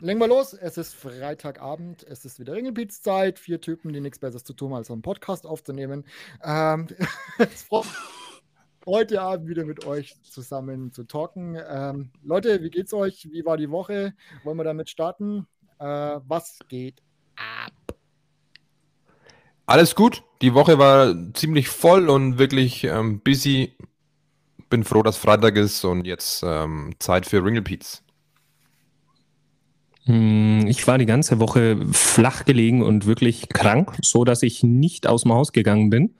legen wir los. Es ist Freitagabend, es ist wieder Ringelbeats-Zeit. Vier Typen, die nichts Besseres zu tun haben, als einen Podcast aufzunehmen. Ähm, heute Abend wieder mit euch zusammen zu talken. Ähm, Leute, wie geht's euch? Wie war die Woche? Wollen wir damit starten? Äh, was geht ab? Alles gut. Die Woche war ziemlich voll und wirklich ähm, busy. Bin froh, dass Freitag ist und jetzt ähm, Zeit für Ringelpeats. Hm, ich war die ganze Woche flach gelegen und wirklich krank, so dass ich nicht aus dem Haus gegangen bin.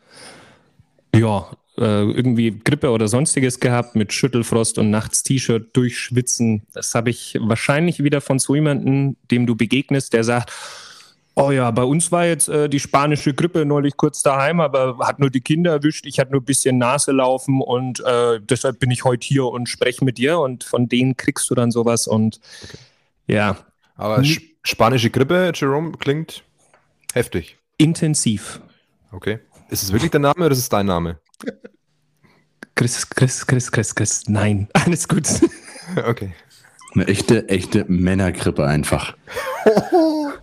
Ja, äh, irgendwie Grippe oder sonstiges gehabt mit Schüttelfrost und nachts T-Shirt durchschwitzen. Das habe ich wahrscheinlich wieder von so jemandem, dem du begegnest, der sagt, Oh ja, bei uns war jetzt äh, die spanische Grippe neulich kurz daheim, aber hat nur die Kinder erwischt. Ich hatte nur ein bisschen Nase laufen und äh, deshalb bin ich heute hier und spreche mit dir und von denen kriegst du dann sowas und okay. ja. Aber spanische Grippe, Jerome, klingt heftig. Intensiv. Okay. Ist es wirklich der Name oder ist es dein Name? Chris, Chris, Chris, Chris, Chris. Nein, alles gut. Okay. Eine echte, echte Männergrippe einfach.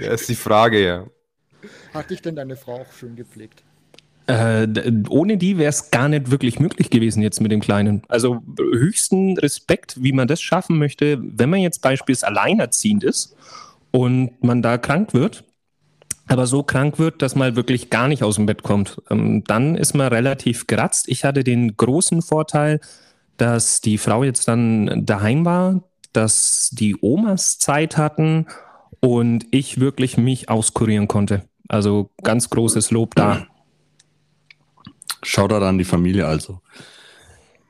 Ja, ist die Frage, ja. Hat dich denn deine Frau auch schön gepflegt? Äh, ohne die wäre es gar nicht wirklich möglich gewesen jetzt mit dem Kleinen. Also höchsten Respekt, wie man das schaffen möchte, wenn man jetzt beispielsweise alleinerziehend ist und man da krank wird, aber so krank wird, dass man wirklich gar nicht aus dem Bett kommt. Ähm, dann ist man relativ geratzt. Ich hatte den großen Vorteil, dass die Frau jetzt dann daheim war, dass die Omas Zeit hatten und ich wirklich mich auskurieren konnte. Also ganz großes Lob da. Schaut da an die Familie also.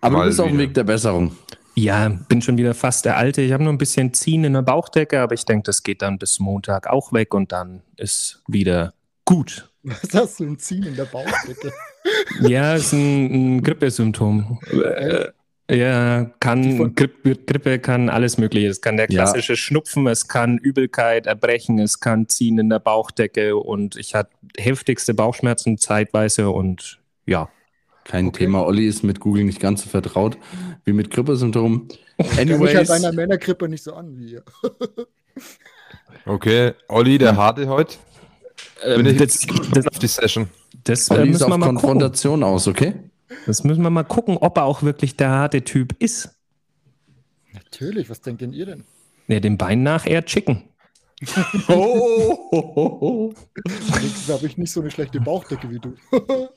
Aber Mal du bist auf dem Weg der Besserung. Ja, bin schon wieder fast der Alte. Ich habe nur ein bisschen Ziehen in der Bauchdecke, aber ich denke, das geht dann bis Montag auch weg und dann ist wieder gut. Was hast du ein Ziehen in der Bauchdecke? ja, ist ein, ein Grippesymptom. Äh, ja, kann Grippe, Grippe kann alles Mögliche. Es kann der klassische ja. Schnupfen, es kann Übelkeit, Erbrechen, es kann Ziehen in der Bauchdecke und ich hatte heftigste Bauchschmerzen zeitweise und ja. Kein okay. Thema. Olli ist mit Google nicht ganz so vertraut wie mit Grippesymptomen. Anyways. Ich bei einer Männergrippe nicht so an wie ihr. okay, Olli, der harte heute. Ähm, Bin ich das, das, auf die Session. Das Olli äh, müssen wir mal Konfrontation gucken. aus, okay? Das müssen wir mal gucken, ob er auch wirklich der harte Typ ist. Natürlich, was denkt denn ihr denn? Ja, dem Bein nach eher Chicken. oh, oh, oh, oh. habe ich nicht so eine schlechte Bauchdecke wie du.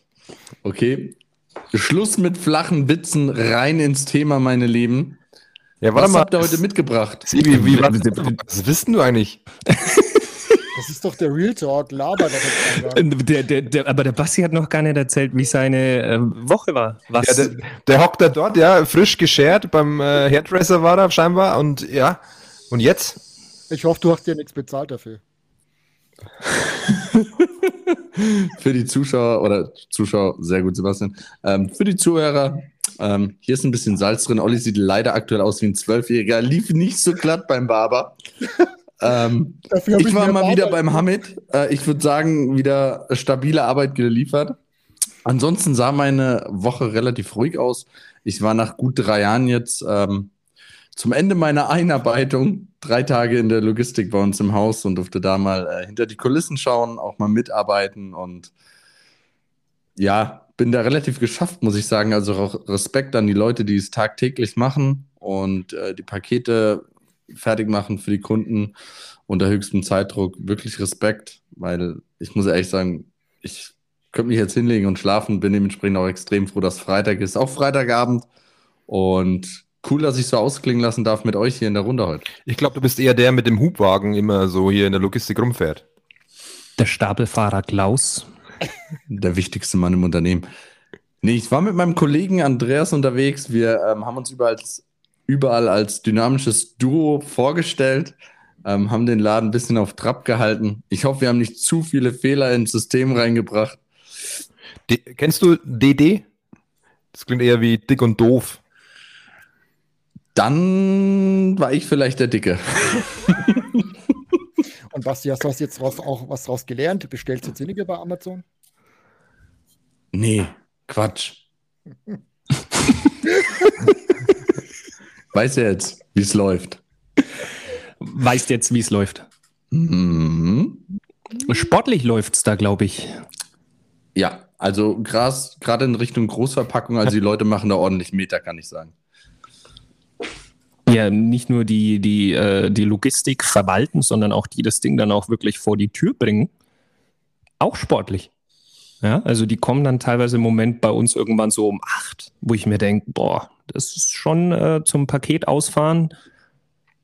okay. Schluss mit flachen Witzen, rein ins Thema, meine Lieben. Ja, warte was mal. habt ihr heute mitgebracht? Wie, wie, was wissen du eigentlich? Das ist doch der Real Talk, laber doch der, der, der, Aber der Basti hat noch gar nicht erzählt, wie seine äh, Woche war. Was? Ja, der, der, hockt da dort, ja, frisch geschert, beim äh, Hairdresser war er scheinbar und ja, und jetzt? Ich hoffe, du hast dir nichts bezahlt dafür. für die Zuschauer oder Zuschauer, sehr gut, Sebastian. Ähm, für die Zuhörer, ähm, hier ist ein bisschen Salz drin. Olli sieht leider aktuell aus wie ein Zwölfjähriger, lief nicht so glatt beim Barber. Ähm, ich, ich war mal wieder beim Hamid. Äh, ich würde sagen, wieder stabile Arbeit geliefert. Ansonsten sah meine Woche relativ ruhig aus. Ich war nach gut drei Jahren jetzt ähm, zum Ende meiner Einarbeitung drei Tage in der Logistik bei uns im Haus und durfte da mal äh, hinter die Kulissen schauen, auch mal mitarbeiten und ja, bin da relativ geschafft, muss ich sagen. Also auch Respekt an die Leute, die es tagtäglich machen und äh, die Pakete fertig machen für die Kunden unter höchstem Zeitdruck. Wirklich Respekt, weil ich muss ehrlich sagen, ich könnte mich jetzt hinlegen und schlafen, bin dementsprechend auch extrem froh, dass Freitag ist, auch Freitagabend. Und cool, dass ich so ausklingen lassen darf mit euch hier in der Runde heute. Ich glaube, du bist eher der mit dem Hubwagen immer so hier in der Logistik rumfährt. Der Stapelfahrer Klaus. Der wichtigste Mann im Unternehmen. Nee, ich war mit meinem Kollegen Andreas unterwegs. Wir ähm, haben uns überall als überall als dynamisches Duo vorgestellt, ähm, haben den Laden ein bisschen auf Trab gehalten. Ich hoffe, wir haben nicht zu viele Fehler ins System reingebracht. D kennst du DD? Das klingt eher wie dick und doof. Dann war ich vielleicht der Dicke. und Basti, hast du jetzt raus, auch was draus gelernt? Bestellst du jetzt weniger bei Amazon? Nee, Quatsch. Weiß er jetzt, wie es läuft. weißt jetzt, wie es läuft. Mhm. Sportlich läuft es da, glaube ich. Ja, also gerade in Richtung Großverpackung, also die Leute machen da ordentlich Meter, kann ich sagen. Ja, nicht nur die, die, äh, die Logistik verwalten, sondern auch die das Ding dann auch wirklich vor die Tür bringen. Auch sportlich. Ja, also die kommen dann teilweise im Moment bei uns irgendwann so um acht, wo ich mir denke, boah, das ist schon äh, zum Paket ausfahren.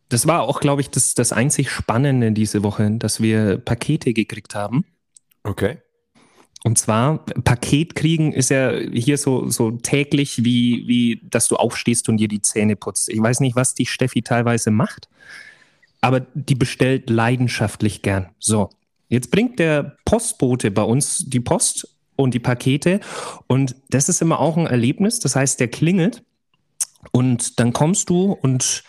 Das war auch, glaube ich, das, das einzig Spannende diese Woche, dass wir Pakete gekriegt haben. Okay. Und zwar, Paket kriegen ist ja hier so, so täglich, wie, wie, dass du aufstehst und dir die Zähne putzt. Ich weiß nicht, was die Steffi teilweise macht, aber die bestellt leidenschaftlich gern. So, jetzt bringt der Postbote bei uns die Post und die Pakete und das ist immer auch ein Erlebnis. Das heißt, der klingelt und dann kommst du und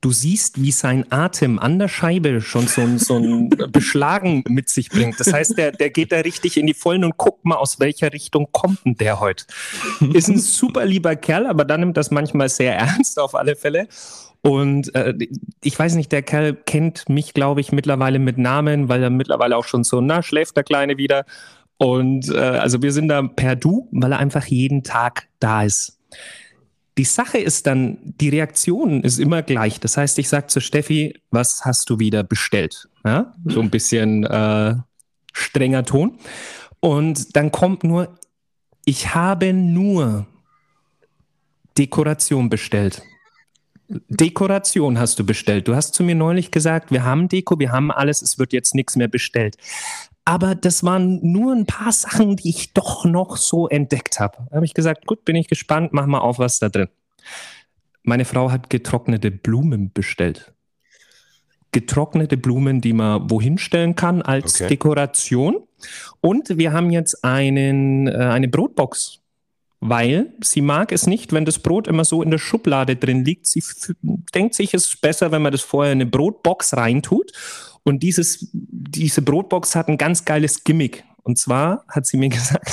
du siehst, wie sein Atem an der Scheibe schon so, ein, so ein Beschlagen mit sich bringt. Das heißt, der, der geht da richtig in die Vollen und guckt mal, aus welcher Richtung kommt denn der heute. Ist ein super lieber Kerl, aber dann nimmt das manchmal sehr ernst auf alle Fälle. Und äh, ich weiß nicht, der Kerl kennt mich, glaube ich, mittlerweile mit Namen, weil er mittlerweile auch schon so, na, schläft der Kleine wieder. Und äh, also wir sind da per Du, weil er einfach jeden Tag da ist. Die Sache ist dann, die Reaktion ist immer gleich. Das heißt, ich sage zu Steffi, was hast du wieder bestellt? Ja? So ein bisschen äh, strenger Ton. Und dann kommt nur, ich habe nur Dekoration bestellt. Dekoration hast du bestellt. Du hast zu mir neulich gesagt, wir haben Deko, wir haben alles, es wird jetzt nichts mehr bestellt. Aber das waren nur ein paar Sachen, die ich doch noch so entdeckt habe. Da habe ich gesagt, gut, bin ich gespannt, mach mal auf, was da drin. Meine Frau hat getrocknete Blumen bestellt. Getrocknete Blumen, die man wohin stellen kann als okay. Dekoration. Und wir haben jetzt einen, äh, eine Brotbox weil sie mag es nicht, wenn das Brot immer so in der Schublade drin liegt. Sie denkt sich, es ist besser, wenn man das vorher in eine Brotbox reintut. Und dieses, diese Brotbox hat ein ganz geiles Gimmick. Und zwar hat sie mir gesagt,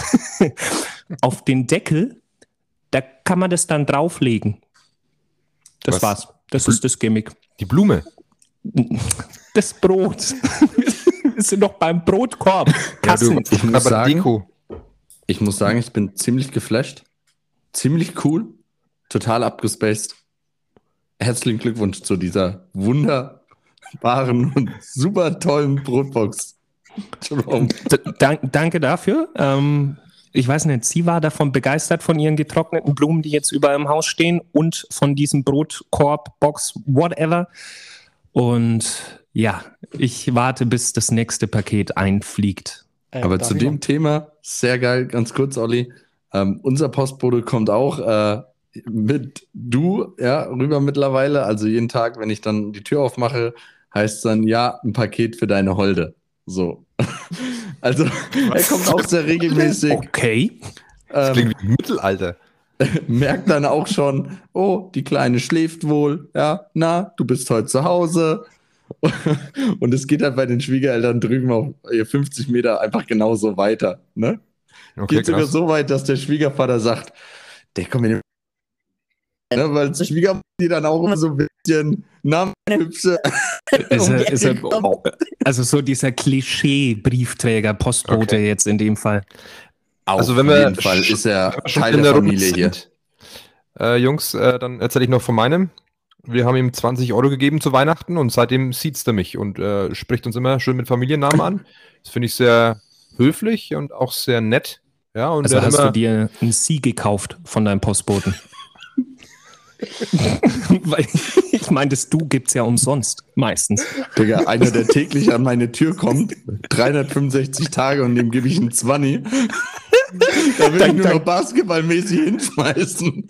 auf den Deckel, da kann man das dann drauflegen. Das Was? war's. Das ist das Gimmick. Die Blume. Das Brot. Wir sind noch beim Brotkorb. Kassen. Ja, du, ich, muss sagen, ich muss sagen, ich bin ziemlich geflasht. Ziemlich cool. Total abgespaced. Herzlichen Glückwunsch zu dieser wunder waren und super tollen Brotbox. Dank, danke dafür. Ähm, ich weiß nicht, sie war davon begeistert von ihren getrockneten Blumen, die jetzt überall im Haus stehen und von diesem Brotkorb, Box, whatever. Und ja, ich warte, bis das nächste Paket einfliegt. Äh, Aber zu dem Thema, sehr geil, ganz kurz, Olli. Ähm, unser Postbote kommt auch äh, mit du, ja, rüber mittlerweile. Also jeden Tag, wenn ich dann die Tür aufmache, heißt dann, ja, ein Paket für deine Holde. So. also, er kommt auch sehr regelmäßig. Okay. Das klingt wie Mittelalter. merkt dann auch schon, oh, die Kleine schläft wohl, ja, na, du bist heute zu Hause. Und es geht halt bei den Schwiegereltern drüben auf 50 Meter einfach genauso weiter. Ne? Okay, geht sogar so weit, dass der Schwiegervater sagt, der kommt in den Ne, weil Schwiegermutter die dann auch immer so ein bisschen Namenhübsche. Ist er, ist er, also so dieser Klischee-Briefträger, Postbote okay. jetzt in dem Fall. Auf also wenn wir jeden Fall ist er Teil der, der Familie hier. Äh, Jungs, äh, dann erzähle ich noch von meinem. Wir haben ihm 20 Euro gegeben zu Weihnachten und seitdem sieht er mich und äh, spricht uns immer schön mit Familiennamen an. Das finde ich sehr höflich und auch sehr nett. Ja, und also hast du dir ein Sie gekauft von deinem Postboten? Weil ich meine, das Du gibt es ja umsonst, meistens. Digga, einer, der täglich an meine Tür kommt, 365 Tage und dem gebe ich einen 20. Da will ich nur noch basketballmäßig hinschmeißen.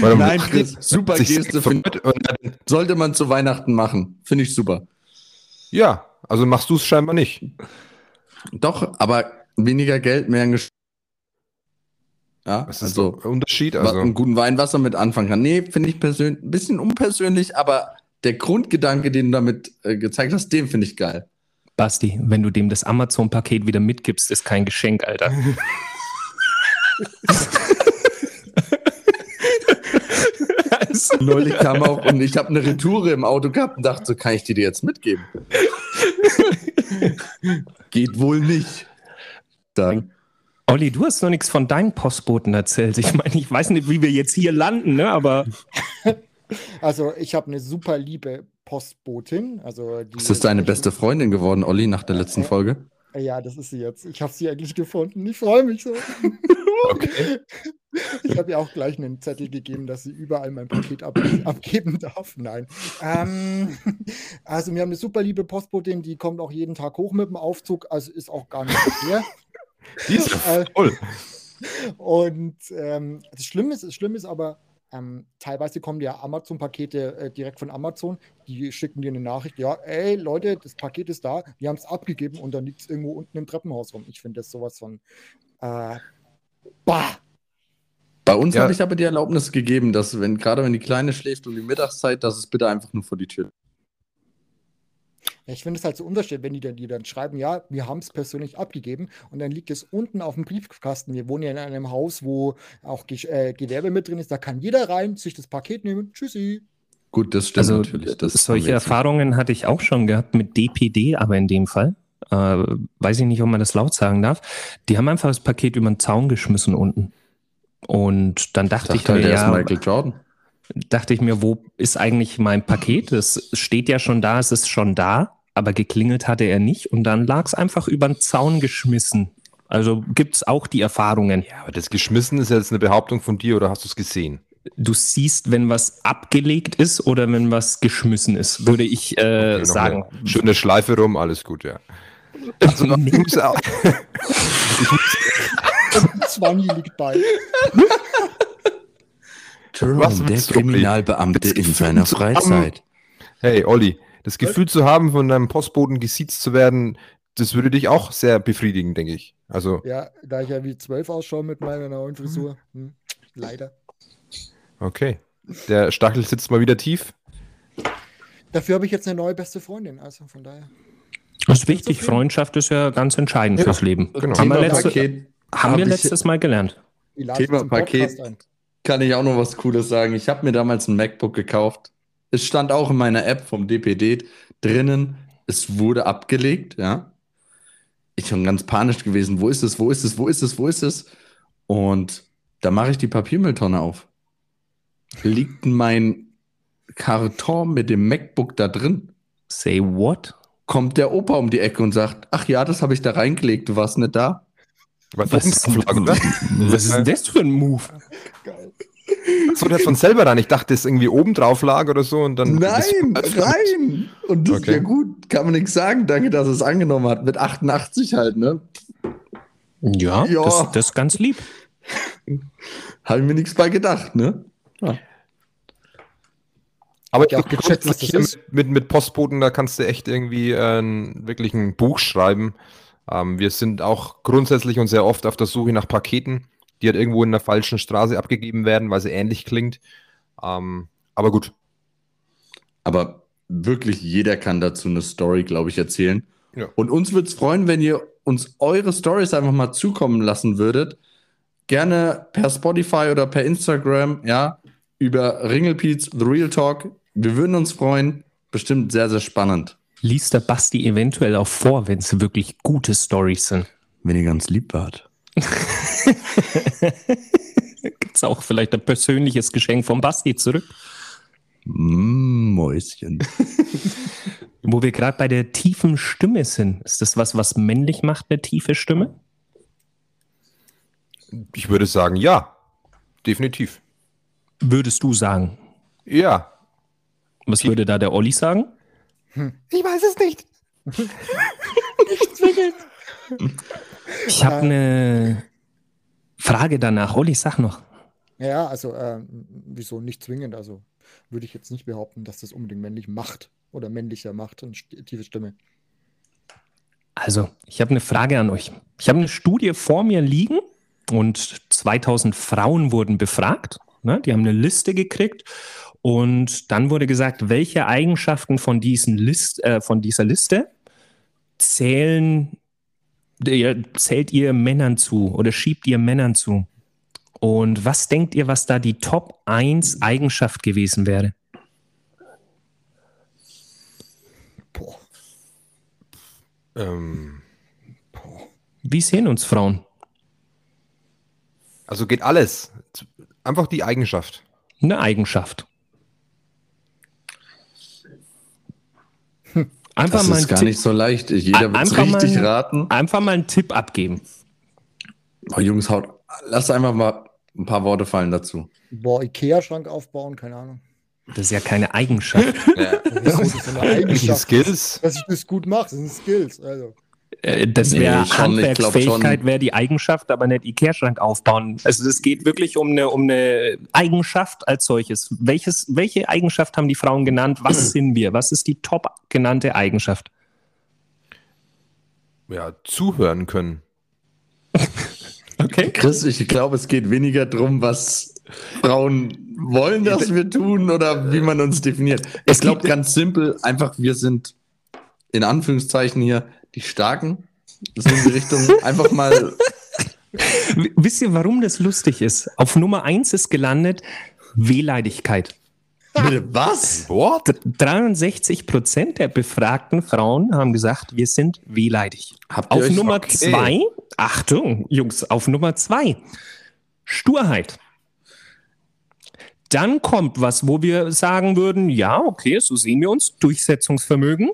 Nein, Chris, super Geste. Find, sollte man zu Weihnachten machen. Finde ich super. Ja, also machst du es scheinbar nicht. Doch, aber weniger Geld, mehr ein Geschenk. Ja, Was ist also, der Unterschied? Also einen guten Wein, was er mit anfangen kann. Nee, finde ich persönlich ein bisschen unpersönlich, aber der Grundgedanke, den du damit äh, gezeigt hast, den finde ich geil. Basti, wenn du dem das Amazon-Paket wieder mitgibst, ist kein Geschenk, Alter. Neulich kam auch und ich habe eine Retoure im Auto gehabt und dachte, so kann ich die dir jetzt mitgeben. Geht wohl nicht. Dann. Olli, du hast noch nichts von deinen Postboten erzählt. Ich meine, ich weiß nicht, wie wir jetzt hier landen, ne? aber Also ich habe eine super liebe Postbotin. Also die Ist das deine beste Freundin geworden, Olli, nach der letzten Folge? Ja, das ist sie jetzt. Ich habe sie endlich gefunden. Ich freue mich so. Okay. Ich habe ihr auch gleich einen Zettel gegeben, dass sie überall mein Paket ab abgeben darf. Nein. Ähm, also wir haben eine super liebe Postbotin, die kommt auch jeden Tag hoch mit dem Aufzug, also ist auch gar nicht schwer. Die ist Äh, voll. Und ähm, das Schlimme ist, das Schlimme ist aber, ähm, teilweise kommen ja Amazon-Pakete äh, direkt von Amazon. Die schicken dir eine Nachricht, ja, ey Leute, das Paket ist da, wir haben es abgegeben und dann liegt es irgendwo unten im Treppenhaus rum. Ich finde das sowas von äh, bah. Bei uns Ja. habe ich aber die Erlaubnis gegeben, dass, wenn gerade wenn die Kleine schläft um die Mittagszeit, dass es bitte einfach nur vor die Tür. Ich finde es halt so unterschiedlich, wenn die dann, die dann schreiben, ja, wir haben es persönlich abgegeben und dann liegt es unten auf dem Briefkasten. Wir wohnen ja in einem Haus, wo auch Ge äh, Gewerbe mit drin ist. Da kann jeder rein, sich das Paket nehmen. Tschüssi. Gut, das stimmt also natürlich. Das solche wir jetzt Erfahrungen hatte ich auch schon gehabt mit DPD, aber in dem Fall. Äh, weiß ich nicht, ob man das laut sagen darf. Die haben einfach das Paket über den Zaun geschmissen unten. Und dann dachte Ich ich dachte halt, mir, der ist ja, Michael Jordan. Dachte ich mir, wo ist eigentlich mein Paket? Es steht ja schon da, es ist schon da, aber geklingelt hatte er nicht und dann lag es einfach über den Zaun geschmissen. Also gibt es auch die Erfahrungen. Ja, aber das geschmissen ist jetzt eine Behauptung von dir oder hast du es gesehen? Du siehst, wenn was abgelegt ist oder wenn was geschmissen ist, würde ich äh, Okay, noch sagen. eine Schöne Schleife rum, alles gut, ja. Also noch, auch, Zwangi liegt bei. Jerome, Was der Kriminalbeamte in seiner Freizeit. hey, Olli, das Gefühl zu haben, von deinem Postboten gesiezt zu werden, das würde dich auch sehr befriedigen, denke ich. Also, Ja, da ich ja wie zwölf ausschaue mit meiner neuen Frisur. Hm, leider. okay. Der Stachel sitzt mal wieder tief. Dafür habe ich jetzt eine neue beste Freundin. Also von daher. Das ist wichtig. Freundschaft ist ja ganz entscheidend Ja, fürs Leben. genau. Haben wir, Thema letzte, Paket haben hab wir letztes Mal gelernt. Thema Paket. Kann ich auch noch was Cooles sagen. Ich habe mir damals ein MacBook gekauft. Es stand auch in meiner App vom DPD drinnen. Es wurde abgelegt, ja. Ich schon ganz panisch gewesen. Wo ist es? Wo ist es? Wo ist es? Wo ist es? Und da mache ich die Papiermülltonne auf. Liegt mein Karton mit dem MacBook da drin? Say what? Kommt der Opa um die Ecke und sagt: Ach ja, das habe ich da reingelegt. Du warst nicht da. Was, Was, oder? was ist denn das für ein Move? Geil. So, der von selber rein. Ich dachte, das irgendwie oben drauf lag oder so und dann. Nein, das- rein! Und das ist Okay. ja gut. Kann man nichts sagen. Danke, dass es angenommen hat. Mit 88 halt, ne? Ja, Ja. Das, das ist ganz lieb. Habe ich mir nichts bei gedacht, ne? Aber Ja, auch gecheckt, was das hier ist. mit, mit, mit Postboten, da kannst du echt irgendwie äh, wirklich ein Buch schreiben. Ähm, wir sind auch grundsätzlich und sehr oft auf der Suche nach Paketen, die halt irgendwo in der falschen Straße abgegeben werden, weil sie ähnlich klingt. Ähm, aber gut. Aber wirklich jeder kann dazu eine Story, glaube ich, erzählen. Ja. Und uns würde es freuen, wenn ihr uns eure Stories einfach mal zukommen lassen würdet. Gerne per Spotify oder per Instagram, ja, über Ringelpiez, The Real Talk. Wir würden uns freuen. Bestimmt sehr, sehr spannend. Liest der Basti eventuell auch vor, wenn es wirklich gute Stories sind. Wenn ihr ganz lieb wart. Gibt es auch vielleicht ein persönliches Geschenk vom Basti zurück? Mm, Mäuschen. Wo wir gerade bei der tiefen Stimme sind. Ist das was, was männlich macht, eine tiefe Stimme? Ich würde sagen, ja. Definitiv. Würdest du sagen? Ja. Was würde da der Olli sagen? Ich weiß es nicht. nicht zwingend. Ich habe eine Frage danach. Olli, sag noch. Ja, also äh, wieso nicht zwingend? Also würde ich jetzt nicht behaupten, dass das unbedingt männlich macht oder männlicher macht und tiefe Stimme. Also, ich habe eine Frage an euch. Ich habe eine Studie vor mir liegen und 2000 Frauen wurden befragt. Ne? Die haben eine Liste gekriegt und dann wurde gesagt, welche Eigenschaften von, diesen List, äh, von dieser Liste zählen, ihr, zählt ihr Männern zu oder schiebt ihr Männern zu? Und was denkt ihr, was da die Top 1 Eigenschaft gewesen wäre? Boah. Ähm, Wie sehen uns Frauen? also geht alles. Einfach die Eigenschaft. Eine Eigenschaft. Einfach Das mal, ist einen gar Tipp, nicht so leicht. Jeder wird mal richtig ein- raten. einfach mal einen Tipp abgeben. Oh, Jungs, haut, lasst einfach mal ein paar Worte fallen dazu. Boah, Ikea-Schrank aufbauen, keine Ahnung. Das ist ja keine Eigenschaft. Ja. Das ist so eine Die Eigenschaft. Skills. Dass ich das gut mache, das sind Skills. Also. Äh, Das Nee, wäre glaub Handwerksfähigkeit, wäre die Eigenschaft, aber nicht Ikea-Schrank aufbauen. Also es geht wirklich um eine, um eine Eigenschaft als solches. Welches, welche Eigenschaft haben die Frauen genannt? Was sind wir? Was ist die top genannte Eigenschaft? Ja, zuhören können. Okay. Chris, ich glaube, es geht weniger darum, was Frauen wollen, dass wir tun oder wie man uns definiert. Ich glaube ganz simpel, einfach wir sind in Anführungszeichen hier die Starken. So in die Richtung einfach mal. Wisst ihr, warum das lustig ist? Auf Nummer eins ist gelandet Wehleidigkeit. Was? What? D- 63 Prozent der befragten Frauen haben gesagt, wir sind wehleidig. Habt Auf euch Nummer okay. zwei, Achtung, Jungs, auf Nummer zwei, Sturheit. Dann kommt was, wo wir sagen würden, ja, okay, so sehen wir uns, Durchsetzungsvermögen.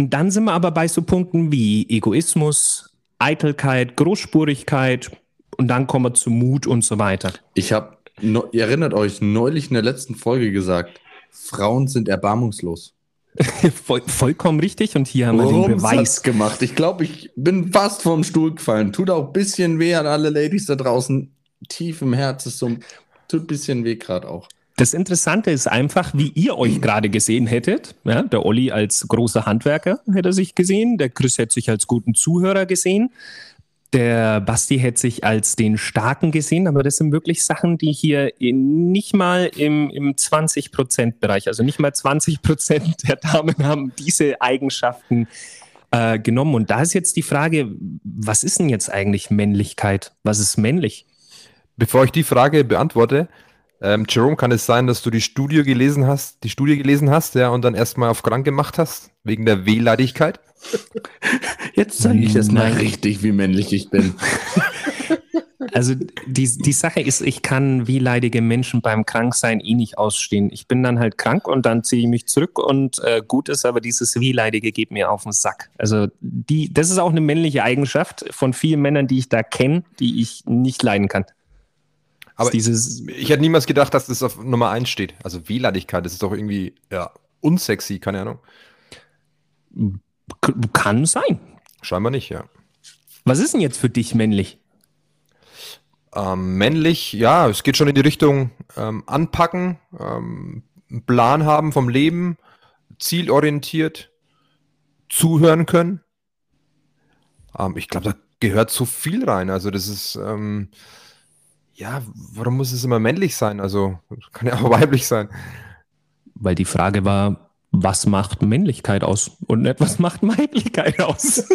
Und dann sind wir aber bei so Punkten wie Egoismus, Eitelkeit, Großspurigkeit und dann kommen wir zu Mut und so weiter. Ich habe, no, ihr erinnert euch, neulich in der letzten Folge gesagt, Frauen sind erbarmungslos. Voll, vollkommen richtig und hier haben wir den Rums Beweis. gemacht. Ich glaube, ich bin fast vom Stuhl gefallen. Tut auch ein bisschen weh an alle Ladies da draußen. Tief im Herz ist so, tut ein bisschen weh gerade auch. Das Interessante ist einfach, wie ihr euch gerade gesehen hättet. Ja, der Olli als großer Handwerker hätte sich gesehen, der Chris hätte sich als guten Zuhörer gesehen, der Basti hätte sich als den Starken gesehen, aber das sind wirklich Sachen, die hier nicht mal im, im 20%-Bereich, also nicht mal 20% der Damen haben diese Eigenschaften äh, genommen. Und da ist jetzt die Frage, was ist denn jetzt eigentlich Männlichkeit? Was ist männlich? Bevor ich die Frage beantworte, ähm, Jerome, kann es sein, dass du die Studie gelesen hast, die Studie gelesen hast, ja, und dann erstmal auf krank gemacht hast, wegen der Wehleidigkeit? Jetzt zeige ich es mal Nein. richtig, wie männlich ich bin. Also die, die Sache ist, ich kann wehleidige Menschen beim Kranksein eh nicht ausstehen. Ich bin dann halt krank und dann ziehe ich mich zurück und äh, gut ist, aber dieses Wehleidige geht mir auf den Sack. Also die, das ist auch eine männliche Eigenschaft von vielen Männern, die ich da kenne, die ich nicht leiden kann. Aber dieses, Ich hätte niemals gedacht, dass das auf Nummer 1 steht. Also Wehleidigkeit, das ist doch irgendwie, ja, unsexy, keine Ahnung. kann sein. Scheinbar nicht, ja. Was ist denn jetzt für dich männlich? Ähm, männlich, ja, es geht schon in die Richtung ähm, anpacken, ähm, einen Plan haben vom Leben, zielorientiert, zuhören können. Ähm, ich glaube, da gehört so viel rein. Also das ist, ähm, ja, warum muss es immer männlich sein? Also kann ja auch weiblich sein. Weil die Frage war, was macht Männlichkeit aus und nicht, was macht Weiblichkeit aus?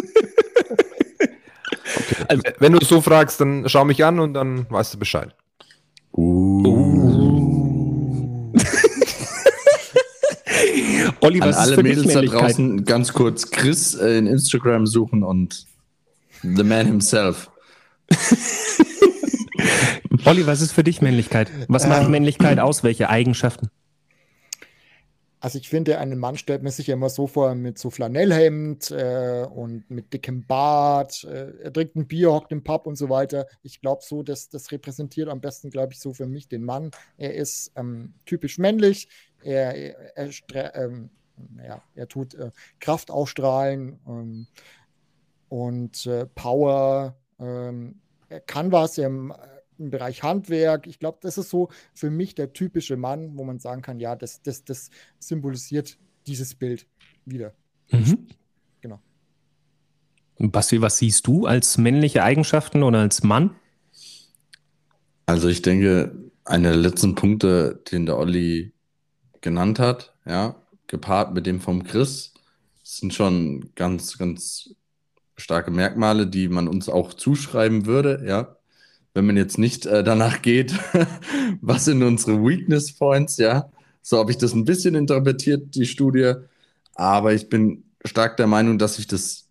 Also- Wenn du es so fragst, dann schau mich an und dann weißt du Bescheid. Uh. Olli, An was ist alle Mädels da Männlichkeit? draußen ganz kurz Chris äh, in Instagram suchen und The Man himself. Olli, was ist für dich Männlichkeit? Was macht Ähm. Männlichkeit aus? Welche Eigenschaften? Also ich finde, einen Mann stellt man sich ja immer so vor mit so Flanellhemd äh, und mit dickem Bart. Äh, er trinkt ein Bier, hockt im Pub und so weiter. Ich glaube so, dass das repräsentiert am besten, glaube ich, so für mich den Mann. Er ist ähm, typisch männlich. Er, er, er, ähm, ja, er tut äh, Kraft ausstrahlen ähm, und äh, Power. Ähm, er kann was im, im Bereich Handwerk. Ich glaube, das ist so für mich der typische Mann, wo man sagen kann, ja, das, das, das symbolisiert dieses Bild wieder. Mhm. Genau. Und Basti, was siehst du als männliche Eigenschaften oder als Mann? Also ich denke, einer der letzten Punkte, den der Olli genannt hat, ja, gepaart mit dem vom Chris, sind schon ganz, ganz starke Merkmale, die man uns auch zuschreiben würde, ja. Wenn man jetzt nicht äh, danach geht, was sind unsere Weakness Points, ja. So habe ich das ein bisschen interpretiert, die Studie. Aber ich bin stark der Meinung, dass sich das,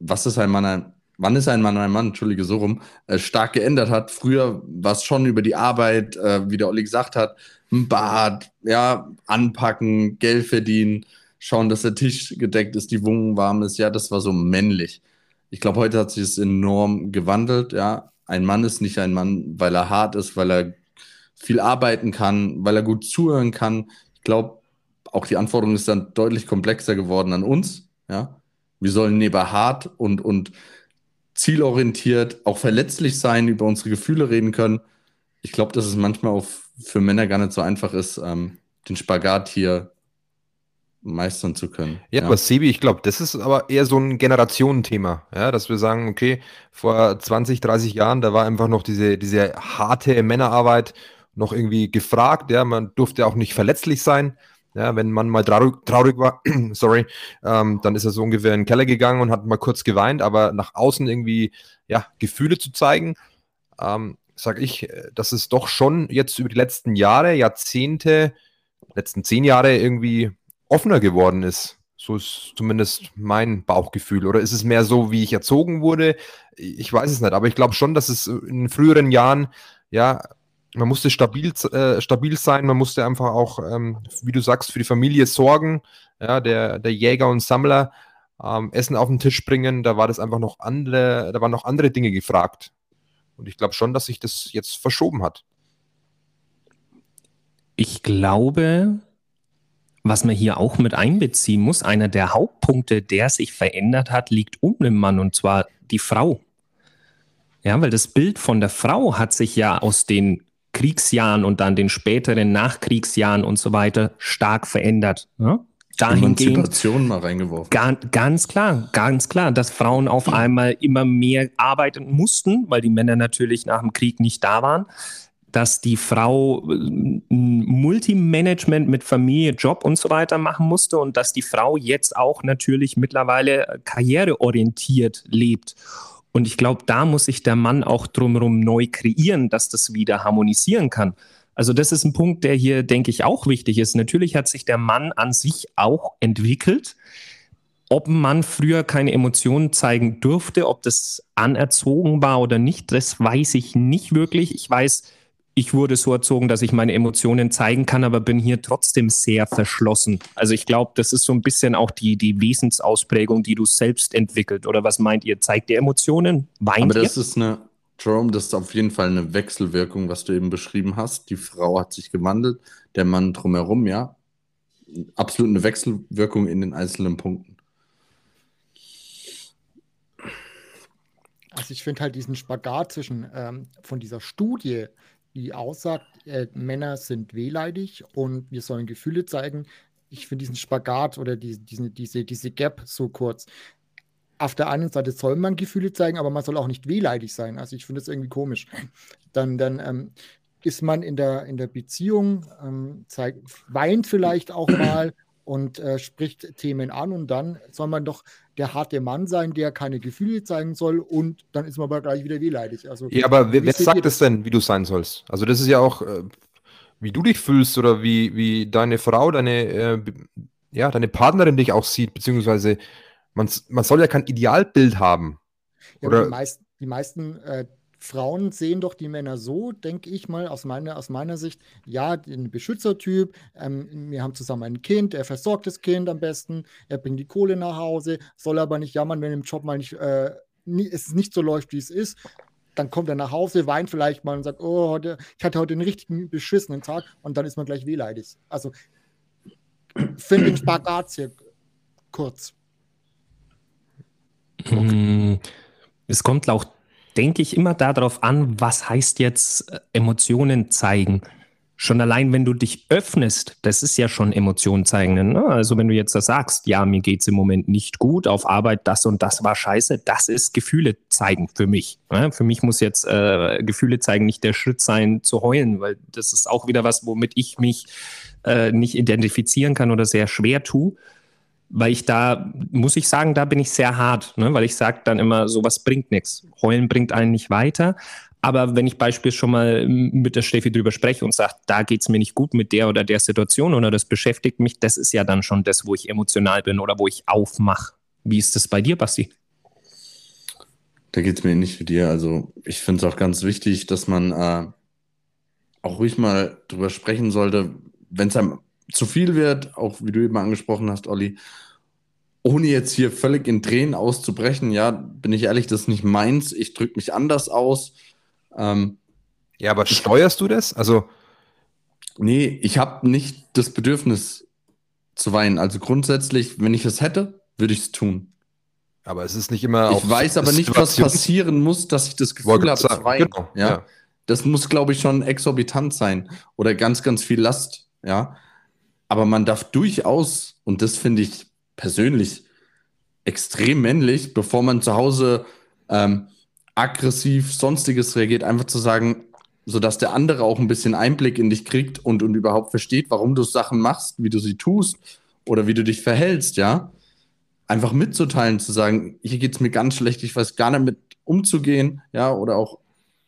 was ist ein Mann, ein, wann ist ein Mann ein Mann, entschuldige, so rum, äh, stark geändert hat. Früher war es schon über die Arbeit, äh, wie der Olli gesagt hat, ein Bad, ja, anpacken, Geld verdienen, schauen, dass der Tisch gedeckt ist, die Wohnung warm ist. Ja, das war so männlich. Ich glaube, heute hat sich es enorm gewandelt. Ja, ein Mann ist nicht ein Mann, weil er hart ist, weil er viel arbeiten kann, weil er gut zuhören kann. Ich glaube, auch die Anforderung ist dann deutlich komplexer geworden an uns. Ja, wir sollen neben hart und, und zielorientiert auch verletzlich sein, über unsere Gefühle reden können. Ich glaube, dass es manchmal auch für Männer gar nicht so einfach ist, ähm, den Spagat hier meistern zu können. Ja, ja. aber Sebi, ich glaube, das ist aber eher so ein Generationenthema, ja, dass wir sagen, okay, vor 20, 30 Jahren, da war einfach noch diese, diese harte Männerarbeit noch irgendwie gefragt, ja, man durfte auch nicht verletzlich sein. Ja, wenn man mal traurig, traurig war, sorry, ähm, dann ist er so ungefähr in den Keller gegangen und hat mal kurz geweint, aber nach außen irgendwie, ja, Gefühle zu zeigen, ähm, sage ich, äh, dass es doch schon jetzt über die letzten Jahre, Jahrzehnte, letzten zehn Jahre irgendwie offener geworden ist. So ist zumindest mein Bauchgefühl. Oder ist es mehr so, wie ich erzogen wurde? Ich weiß es nicht. Aber ich glaube schon, dass es in früheren Jahren, ja, man musste stabil, äh, stabil sein, man musste einfach auch, ähm, wie du sagst, für die Familie sorgen. Ja, der, der Jäger und Sammler ähm, Essen auf den Tisch bringen, da war das einfach noch andere, da waren noch andere Dinge gefragt. Und ich glaube schon, dass sich das jetzt verschoben hat. Ich glaube, was man hier auch mit einbeziehen muss, einer der Hauptpunkte, der sich verändert hat, liegt um den Mann und zwar die Frau. Ja, weil das Bild von der Frau hat sich ja aus den Kriegsjahren und dann den späteren Nachkriegsjahren und so weiter stark verändert. Ja? Dahingehend, mal reingeworfen. Ganz, ganz klar, ganz klar, dass Frauen auf einmal immer mehr arbeiten mussten, weil die Männer natürlich nach dem Krieg nicht da waren dass die Frau äh, Multimanagement mit Familie, Job und so weiter machen musste und dass die Frau jetzt auch natürlich mittlerweile karriereorientiert lebt. Und ich glaube, da muss sich der Mann auch drumherum neu kreieren, dass das wieder harmonisieren kann. Also das ist ein Punkt, der hier, denke ich, auch wichtig ist. Natürlich hat sich der Mann an sich auch entwickelt. Ob ein Mann früher keine Emotionen zeigen durfte, ob das anerzogen war oder nicht, das weiß ich nicht wirklich. Ich weiß, ich wurde so erzogen, dass ich meine Emotionen zeigen kann, aber bin hier trotzdem sehr verschlossen. Also ich glaube, das ist so ein bisschen auch die, die Wesensausprägung, die du selbst entwickelt. Oder was meint ihr? Zeigt ihr Emotionen? Weint aber das ihr? ist eine, Jerome, das ist auf jeden Fall eine Wechselwirkung, was du eben beschrieben hast. Die Frau hat sich gewandelt, der Mann drumherum, ja. Absolut eine Wechselwirkung in den einzelnen Punkten. Also ich finde halt diesen Spagat zwischen ähm, von dieser Studie, die aussagt, äh, Männer sind wehleidig und wir sollen Gefühle zeigen. Ich finde diesen Spagat oder die, diese, diese, diese Gap so kurz. Auf der einen Seite soll man Gefühle zeigen, aber man soll auch nicht wehleidig sein. Also ich finde das irgendwie komisch. Dann, dann ähm, ist man in der, in der Beziehung, ähm, zeigt, weint vielleicht auch mal und äh, spricht Themen an und dann soll man doch der harte Mann sein, der keine Gefühle zeigen soll und dann ist man aber gleich wieder wehleidig. Also, ja, aber wer, wer sagt es denn, wie du sein sollst? Also das ist ja auch, äh, wie du dich fühlst oder wie, wie deine Frau, deine, äh, ja, deine Partnerin dich auch sieht, beziehungsweise man, man soll ja kein Idealbild haben. Ja, oder? Die meisten, die meisten äh, Frauen sehen doch die Männer so, denke ich mal, aus meiner, aus meiner Sicht, ja, ein Beschützertyp, ähm, wir haben zusammen ein Kind, er versorgt das Kind am besten, er bringt die Kohle nach Hause, soll aber nicht jammern, wenn im Job mal nicht, äh, nie, es nicht so läuft, wie es ist. Dann kommt er nach Hause, weint vielleicht mal und sagt, oh, heute, ich hatte heute einen richtigen beschissenen Tag und dann ist man gleich wehleidig. Also finde den Spagat hier kurz. Okay. Es kommt auch denke ich immer darauf an, was heißt jetzt äh, Emotionen zeigen. Schon allein, wenn du dich öffnest, das ist ja schon Emotionen zeigen. Ne? Also wenn du jetzt das sagst, ja, mir geht es im Moment nicht gut, auf Arbeit das und das war scheiße, das ist Gefühle zeigen für mich. Ne? Für mich muss jetzt äh, Gefühle zeigen nicht der Schritt sein, zu heulen, weil das ist auch wieder was, womit ich mich äh, nicht identifizieren kann oder sehr schwer tue weil ich da, muss ich sagen, da bin ich sehr hart, ne? weil ich sage dann immer, sowas bringt nichts. Heulen bringt einen nicht weiter. Aber wenn ich beispielsweise schon mal mit der Steffi drüber spreche und sage, da geht es mir nicht gut mit der oder der Situation oder das beschäftigt mich, das ist ja dann schon das, wo ich emotional bin oder wo ich aufmache. Wie ist das bei dir, Basti? Da geht es mir nicht wie dir. Also ich finde es auch ganz wichtig, dass man äh, auch ruhig mal drüber sprechen sollte, wenn es einem zu viel wird, auch wie du eben angesprochen hast, Olli, ohne jetzt hier völlig in Tränen auszubrechen, ja, bin ich ehrlich, das ist nicht meins. Ich drücke mich anders aus. Ähm, ja, aber steuerst du das? Also. Nee, ich habe nicht das Bedürfnis zu weinen. Also grundsätzlich, wenn ich es hätte, würde ich es tun. Aber es ist nicht immer. Ich weiß aber nicht, was passieren muss, dass ich das Gefühl habe, zu weinen. Genau, ja? ja. Das muss, glaube ich, schon exorbitant sein oder ganz, ganz viel Last. Ja. Aber man darf durchaus, und das finde ich persönlich extrem männlich, bevor man zu Hause ähm, aggressiv sonstiges reagiert, einfach zu sagen, sodass der andere auch ein bisschen Einblick in dich kriegt und, und überhaupt versteht, warum du Sachen machst, wie du sie tust oder wie du dich verhältst, ja. Einfach mitzuteilen, zu sagen, hier geht es mir ganz schlecht, ich weiß gar nicht mit umzugehen, ja, oder auch,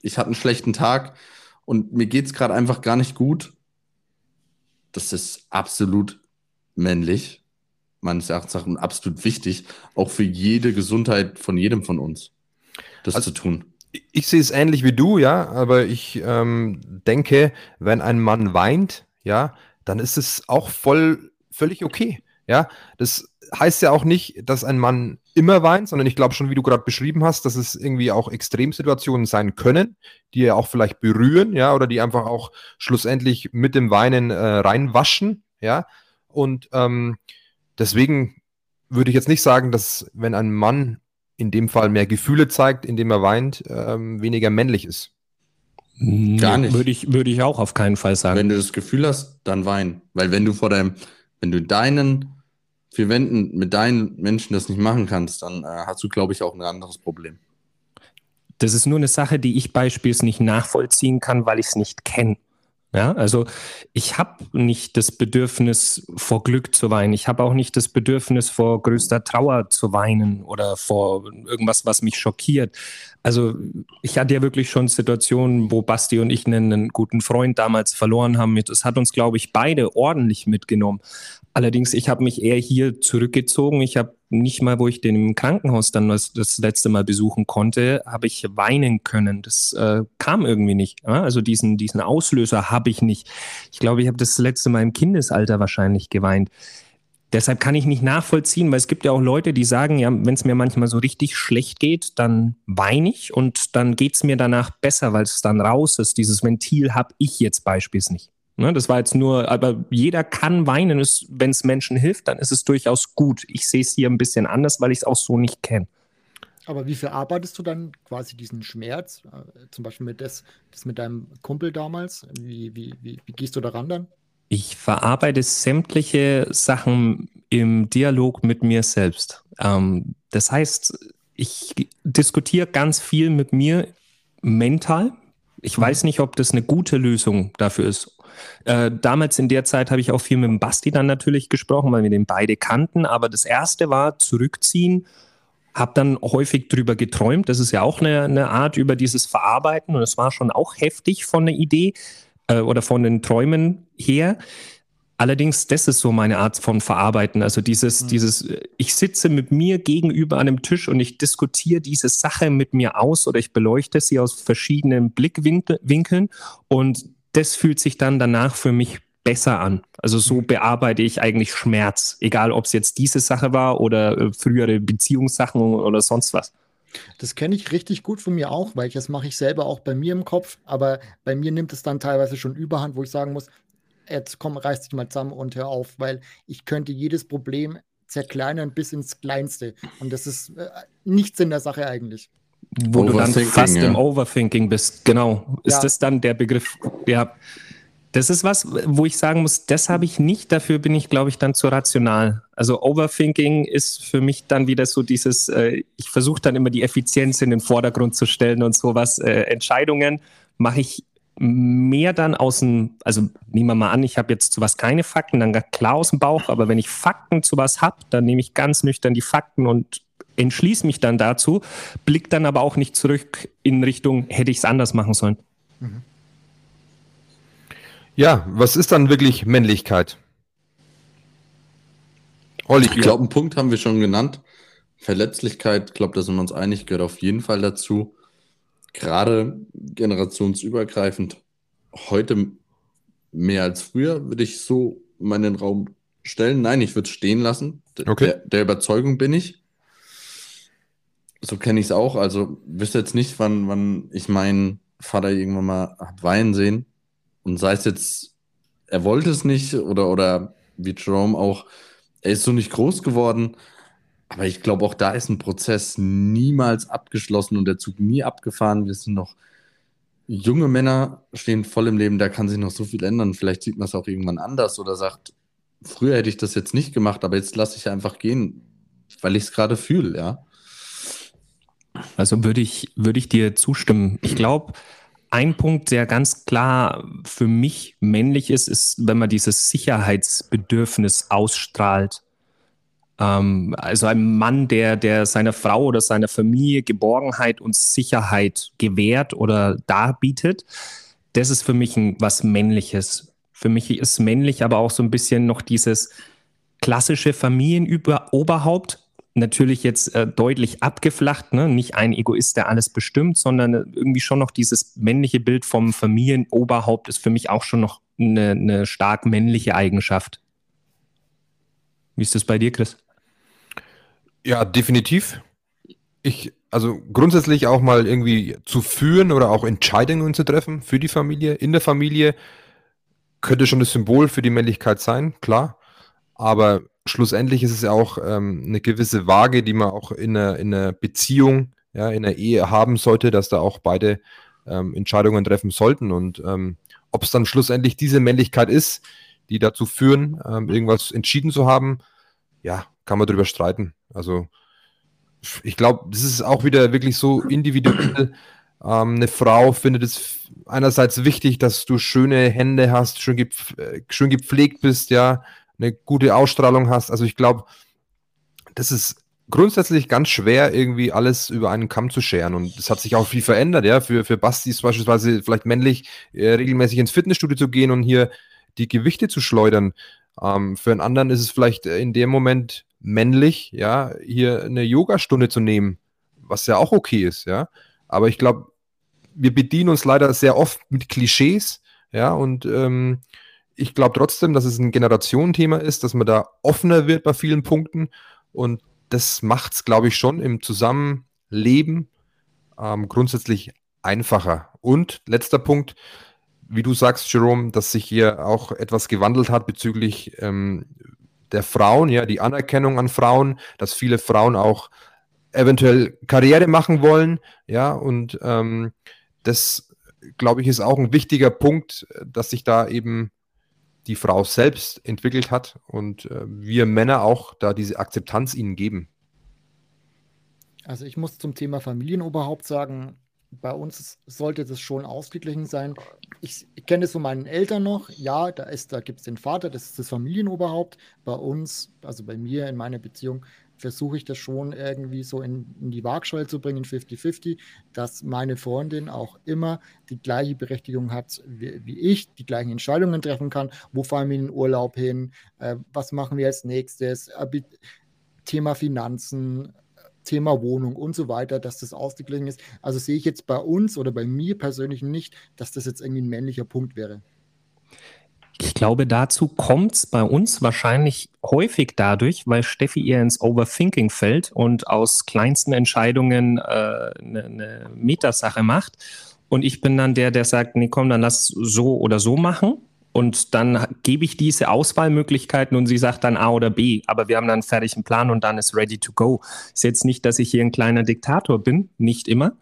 ich hatte einen schlechten Tag und mir geht es gerade einfach gar nicht gut. Das ist absolut männlich meines Erachtens auch absolut wichtig, auch für jede Gesundheit von jedem von uns, das also, zu tun. Ich sehe es ähnlich wie du, ja, aber ich ähm, denke, wenn ein Mann weint, ja, dann ist es auch voll, völlig okay. Ja, das heißt ja auch nicht, dass ein Mann immer weint, sondern ich glaube schon, wie du gerade beschrieben hast, dass es irgendwie auch Extremsituationen sein können, die ja auch vielleicht berühren, ja, oder die einfach auch schlussendlich mit dem Weinen äh, reinwaschen, ja. Und ähm, Deswegen würde ich jetzt nicht sagen, dass wenn ein Mann in dem Fall mehr Gefühle zeigt, indem er weint, ähm, weniger männlich ist. Gar nicht. Würde ich, würde ich auch auf keinen Fall sagen. Wenn du das Gefühl hast, dann wein. Weil wenn du vor deinem, wenn du deinen vier Wänden mit deinen Menschen das nicht machen kannst, dann äh, hast du, glaube ich, auch ein anderes Problem. Das ist nur eine Sache, die ich beispielsweise nicht nachvollziehen kann, weil ich es nicht kenne. Ja, also ich habe nicht das Bedürfnis, vor Glück zu weinen. Ich habe auch nicht das Bedürfnis, vor größter Trauer zu weinen oder vor irgendwas, was mich schockiert. Also ich hatte ja wirklich schon Situationen, wo Basti und ich einen, einen guten Freund damals verloren haben. Das hat uns, glaube ich, beide ordentlich mitgenommen. Allerdings, ich habe mich eher hier zurückgezogen. Ich habe nicht mal, wo ich den im Krankenhaus dann das, das letzte Mal besuchen konnte, habe ich weinen können. Das äh, kam irgendwie nicht. Ja? Also diesen, diesen Auslöser habe ich nicht. Ich glaube, ich habe das letzte Mal im Kindesalter wahrscheinlich geweint. Deshalb kann ich nicht nachvollziehen, weil es gibt ja auch Leute, die sagen, ja, wenn es mir manchmal so richtig schlecht geht, dann weine ich und dann geht es mir danach besser, weil es dann raus ist. Dieses Ventil habe ich jetzt beispielsweise nicht. Ne, das war jetzt nur, aber jeder kann weinen. Wenn es Menschen hilft, dann ist es durchaus gut. Ich sehe es hier ein bisschen anders, weil ich es auch so nicht kenne. Aber wie verarbeitest du dann quasi diesen Schmerz? Äh, zum Beispiel mit das, das mit deinem Kumpel damals. Wie, wie, wie, wie gehst du daran dann? Ich verarbeite sämtliche Sachen im Dialog mit mir selbst. Ähm, das heißt, ich diskutiere ganz viel mit mir mental. Ich mhm. weiß nicht, ob das eine gute Lösung dafür ist. Äh, damals in der Zeit habe ich auch viel mit dem Basti dann natürlich gesprochen, weil wir den beide kannten. Aber das erste war zurückziehen, habe dann häufig drüber geträumt. Das ist ja auch eine, eine Art über dieses Verarbeiten und es war schon auch heftig von der Idee äh, oder von den Träumen her. Allerdings, das ist so meine Art von Verarbeiten. Also dieses, mhm. dieses, ich sitze mit mir gegenüber an einem Tisch und ich diskutiere diese Sache mit mir aus oder ich beleuchte sie aus verschiedenen Blickwinkeln und das fühlt sich dann danach für mich besser an. Also so mhm. bearbeite ich eigentlich Schmerz, egal ob es jetzt diese Sache war oder äh, frühere Beziehungssachen oder sonst was. Das kenne ich richtig gut von mir auch, weil ich, das mache ich selber auch bei mir im Kopf, aber bei mir nimmt es dann teilweise schon überhand, wo ich sagen muss, jetzt komm, reiß dich mal zusammen und hör auf, weil ich könnte jedes Problem zerkleinern bis ins Kleinste. Und das ist äh, nichts in der Sache eigentlich. Wo du dann fast ja. im Overthinking bist, genau. Ist ja. das dann der Begriff? Ja. Das ist was, wo ich sagen muss, das habe ich nicht, dafür bin ich, glaube ich, dann zu rational. Also Overthinking ist für mich dann wieder so dieses, äh, ich versuche dann immer die Effizienz in den Vordergrund zu stellen und sowas. Äh, Entscheidungen mache ich mehr dann aus dem, also nehmen wir mal an, ich habe jetzt zu was keine Fakten, dann klar aus dem Bauch, aber wenn ich Fakten zu was habe, dann nehme ich ganz nüchtern die Fakten und entschließe mich dann dazu, blick dann aber auch nicht zurück in Richtung, hätte ich es anders machen sollen. Ja, was ist dann wirklich Männlichkeit? Olli, ich glaube, einen Punkt haben wir schon genannt. Verletzlichkeit, ich glaube, da sind wir uns einig, gehört auf jeden Fall dazu. Gerade generationsübergreifend. Heute mehr als früher würde ich so meinen Raum stellen. Nein, ich würde es stehen lassen. Okay. Der, der Überzeugung bin ich. So kenne ich es auch. Also wüsste jetzt nicht, wann, wann ich meinen Vater irgendwann mal hab weinen sehen. Und sei es jetzt, er wollte es nicht oder, oder wie Jerome auch, er ist so nicht groß geworden. Aber ich glaube, auch da ist ein Prozess niemals abgeschlossen und der Zug nie abgefahren. Wir sind noch junge Männer, stehen voll im Leben, da kann sich noch so viel ändern. Vielleicht sieht man es auch irgendwann anders oder sagt, früher hätte ich das jetzt nicht gemacht, aber jetzt lasse ich einfach gehen, weil ich es gerade fühle, ja. Also würde ich, würde ich dir zustimmen. Ich glaube, ein Punkt, der ganz klar für mich männlich ist, ist, wenn man dieses Sicherheitsbedürfnis ausstrahlt. Ähm, also ein Mann, der, der seiner Frau oder seiner Familie Geborgenheit und Sicherheit gewährt oder darbietet, das ist für mich ein, was Männliches. Für mich ist männlich aber auch so ein bisschen noch dieses klassische Familienoberhaupt, natürlich jetzt äh, deutlich abgeflacht, ne? nicht ein Egoist, der alles bestimmt, sondern äh, irgendwie schon noch dieses männliche Bild vom Familienoberhaupt ist für mich auch schon noch eine, eine stark männliche Eigenschaft. Wie ist das bei dir, Chris? Ja, definitiv. Ich, also grundsätzlich auch mal irgendwie zu führen oder auch Entscheidungen zu treffen für die Familie, in der Familie, könnte schon das Symbol für die Männlichkeit sein, klar. Aber schlussendlich ist es ja auch ähm, eine gewisse Waage, die man auch in einer, in einer Beziehung, ja, in einer Ehe haben sollte, dass da auch beide ähm, Entscheidungen treffen sollten. Und ähm, ob es dann schlussendlich diese Männlichkeit ist, die dazu führen, ähm, irgendwas entschieden zu haben, ja, kann man darüber streiten. Also ich glaube, das ist auch wieder wirklich so individuell. Ähm, eine Frau findet es einerseits wichtig, dass du schöne Hände hast, schön, gepf äh, schön gepflegt bist, ja, eine gute Ausstrahlung hast. Also ich glaube, das ist grundsätzlich ganz schwer, irgendwie alles über einen Kamm zu scheren. Und es hat sich auch viel verändert, ja. Für, für Basti ist beispielsweise vielleicht männlich, äh, regelmäßig ins Fitnessstudio zu gehen und hier die Gewichte zu schleudern. Ähm, für einen anderen ist es vielleicht äh, in dem Moment männlich, ja, hier eine Yogastunde zu nehmen, was ja auch okay ist, ja. Aber ich glaube, wir bedienen uns leider sehr oft mit Klischees, ja, und ähm, ich glaube trotzdem, dass es ein Generationenthema ist, dass man da offener wird bei vielen Punkten und das macht es, glaube ich, schon im Zusammenleben ähm, grundsätzlich einfacher. Und letzter Punkt, wie du sagst, Jerome, dass sich hier auch etwas gewandelt hat bezüglich ähm, der Frauen, ja, die Anerkennung an Frauen, dass viele Frauen auch eventuell Karriere machen wollen, ja, und ähm, das, glaube ich, ist auch ein wichtiger Punkt, dass sich da eben die Frau selbst entwickelt hat und äh, wir Männer auch da diese Akzeptanz ihnen geben. Also ich muss zum Thema Familienoberhaupt sagen, bei uns sollte das schon ausgeglichen sein. Ich, ich kenne es von meinen Eltern noch. Ja, da da gibt es den Vater, das ist das Familienoberhaupt. Bei uns, also bei mir in meiner Beziehung, versuche ich das schon irgendwie so in, in die Waagschale zu bringen, 50-50, dass meine Freundin auch immer die gleiche Berechtigung hat wie, wie ich, die gleichen Entscheidungen treffen kann. Wo fahren wir in den Urlaub hin? Äh, was machen wir als nächstes? Äh, Thema Finanzen, Thema Wohnung und so weiter, dass das ausgeglichen ist. Also sehe ich jetzt bei uns oder bei mir persönlich nicht, dass das jetzt irgendwie ein männlicher Punkt wäre. Ich glaube, dazu kommt es bei uns wahrscheinlich häufig dadurch, weil Steffi eher ins Overthinking fällt und aus kleinsten Entscheidungen eine äh, ne, ne Metasache macht. Und ich bin dann der, der sagt, nee, komm, dann lass so oder so machen. Und dann gebe ich diese Auswahlmöglichkeiten und sie sagt dann A oder B. Aber wir haben dann einen fertigen Plan und dann ist ready to go. Ist jetzt nicht, dass ich hier ein kleiner Diktator bin, nicht immer,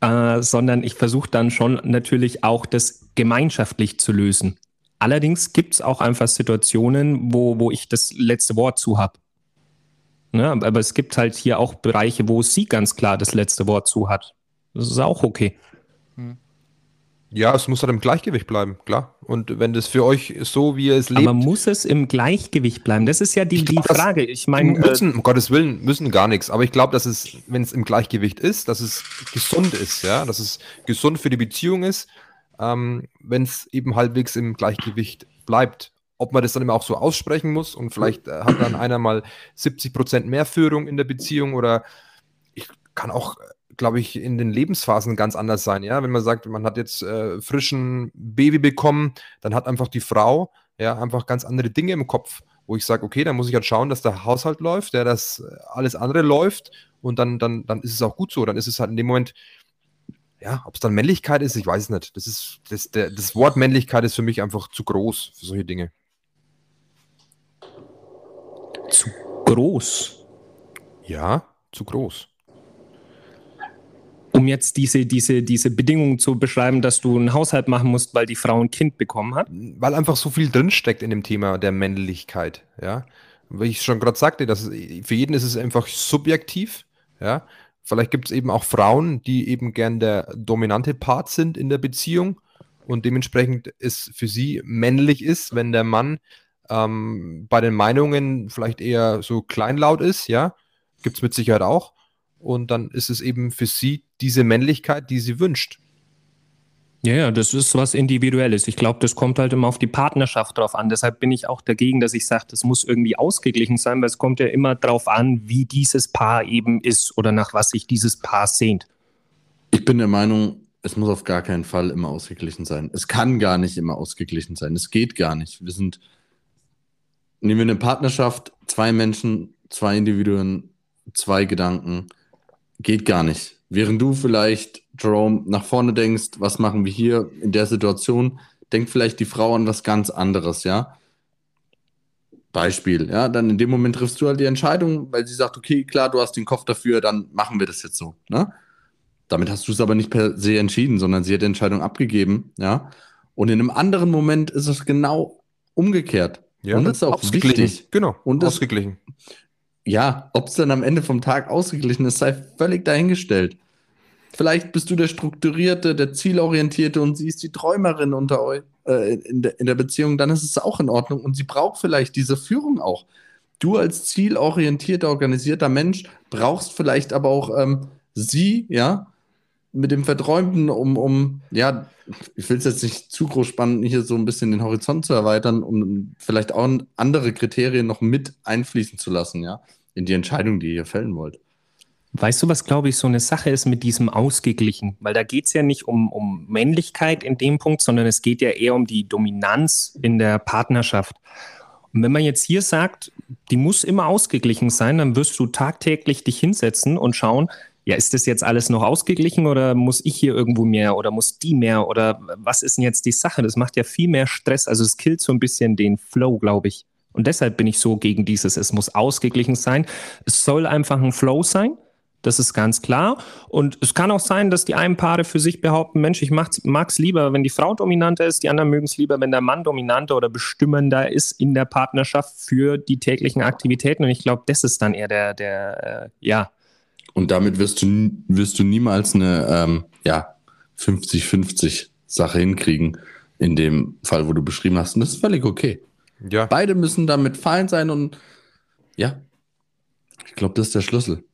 äh, sondern ich versuche dann schon natürlich auch das gemeinschaftlich zu lösen. Allerdings gibt es auch einfach Situationen, wo, wo ich das letzte Wort zu habe. Ne? Aber es gibt halt hier auch Bereiche, wo sie ganz klar das letzte Wort zu hat. Das ist auch okay. Hm. Ja, es muss halt im Gleichgewicht bleiben, klar. Und wenn das für euch so, wie ihr es lebt. Aber muss es im Gleichgewicht bleiben? Das ist ja die, Ich die glaub, das- Frage. Ich Die meine, äh, müssen, um Gottes Willen, müssen gar nichts. Aber ich glaube, dass es, wenn es im Gleichgewicht ist, dass es gesund ist, ja, dass es gesund für die Beziehung ist, ähm, wenn es eben halbwegs im Gleichgewicht bleibt. Ob man das dann immer auch so aussprechen muss und vielleicht äh, hat dann einer mal 70 Prozent mehr Führung in der Beziehung oder ich kann auch, glaube ich, in den Lebensphasen ganz anders sein, ja. Wenn man sagt, man hat jetzt äh, frischen Baby bekommen, dann hat einfach die Frau ja einfach ganz andere Dinge im Kopf wo ich sage, okay, dann muss ich halt schauen, dass der Haushalt läuft, der das äh, alles andere läuft und dann, dann, dann ist es auch gut so. Dann ist es halt in dem Moment, ja, ob es dann Männlichkeit ist, ich weiß es nicht. Das ist, das, der, das Wort Männlichkeit ist für mich einfach zu groß für solche Dinge. zu groß. Ja, zu groß. Um jetzt diese, diese, diese Bedingungen zu beschreiben, dass du einen Haushalt machen musst, weil die Frau ein Kind bekommen hat. Weil einfach so viel drinsteckt in dem Thema der Männlichkeit, ja. Wie ich schon gerade sagte, das ist, für jeden ist es einfach subjektiv, ja. Vielleicht gibt es eben auch Frauen, die eben gern der dominante Part sind in der Beziehung und dementsprechend es für sie männlich ist, wenn der Mann ähm, bei den Meinungen vielleicht eher so kleinlaut ist, ja. Gibt es mit Sicherheit auch. Und dann ist es eben für sie diese Männlichkeit, die sie wünscht. Ja, ja, das ist was Individuelles. Ich glaube, das kommt halt immer auf die Partnerschaft drauf an. Deshalb bin ich auch dagegen, dass ich sage, das muss irgendwie ausgeglichen sein, weil es kommt ja immer drauf an, wie dieses Paar eben ist oder nach was sich dieses Paar sehnt. Ich bin der Meinung, es muss auf gar keinen Fall immer ausgeglichen sein. Es kann gar nicht immer ausgeglichen sein. Es geht gar nicht. Wir sind, nehmen wir eine Partnerschaft, zwei Menschen, zwei Individuen, zwei Gedanken, geht gar nicht. Während du vielleicht, Jerome, nach vorne denkst, was machen wir hier in der Situation, denkt vielleicht die Frau an was ganz anderes, ja. Beispiel, ja, dann in dem Moment triffst du halt die Entscheidung, weil sie sagt, okay, klar, du hast den Kopf dafür, dann machen wir das jetzt so, ne? Damit hast du es aber nicht per se entschieden, sondern sie hat die Entscheidung abgegeben, ja. Und in einem anderen Moment ist es genau umgekehrt. Und das ist auch wichtig. Genau, Und ausgeglichen. Ja, ob es dann am Ende vom Tag ausgeglichen ist, sei völlig dahingestellt. Vielleicht bist du der Strukturierte, der Zielorientierte und sie ist die Träumerin unter euch äh, in, der, in der Beziehung, dann ist es auch in Ordnung und sie braucht vielleicht diese Führung auch. Du als zielorientierter, organisierter Mensch brauchst vielleicht aber auch ähm, sie, ja, mit dem Verträumten, um, um, ja, ich will es jetzt nicht zu groß spannen, hier so ein bisschen den Horizont zu erweitern, um vielleicht auch andere Kriterien noch mit einfließen zu lassen, ja, in die Entscheidung, die ihr fällen wollt. Weißt du, was glaube ich so eine Sache ist mit diesem Ausgeglichen? Weil da geht es ja nicht um, um Männlichkeit in dem Punkt, sondern es geht ja eher um die Dominanz in der Partnerschaft. Und wenn man jetzt hier sagt, die muss immer ausgeglichen sein, dann wirst du tagtäglich dich hinsetzen und schauen, ja, ist das jetzt alles noch ausgeglichen oder muss ich hier irgendwo mehr oder muss die mehr oder was ist denn jetzt die Sache? Das macht ja viel mehr Stress. Also es killt so ein bisschen den Flow, glaube ich. Und deshalb bin ich so gegen dieses, es muss ausgeglichen sein. Es soll einfach ein Flow sein. Das ist ganz klar. Und es kann auch sein, dass die einen Paare für sich behaupten, Mensch, ich mag es lieber, wenn die Frau dominanter ist, die anderen mögen es lieber, wenn der Mann dominanter oder bestimmender ist in der Partnerschaft für die täglichen Aktivitäten. Und ich glaube, das ist dann eher der, der äh, ja, Und damit wirst du, wirst du niemals eine ähm, ja, 50-50 Sache hinkriegen, in dem Fall, wo du beschrieben hast. Und das ist völlig okay. Ja. Beide müssen damit fein sein und ja, ich glaube, das ist der Schlüssel.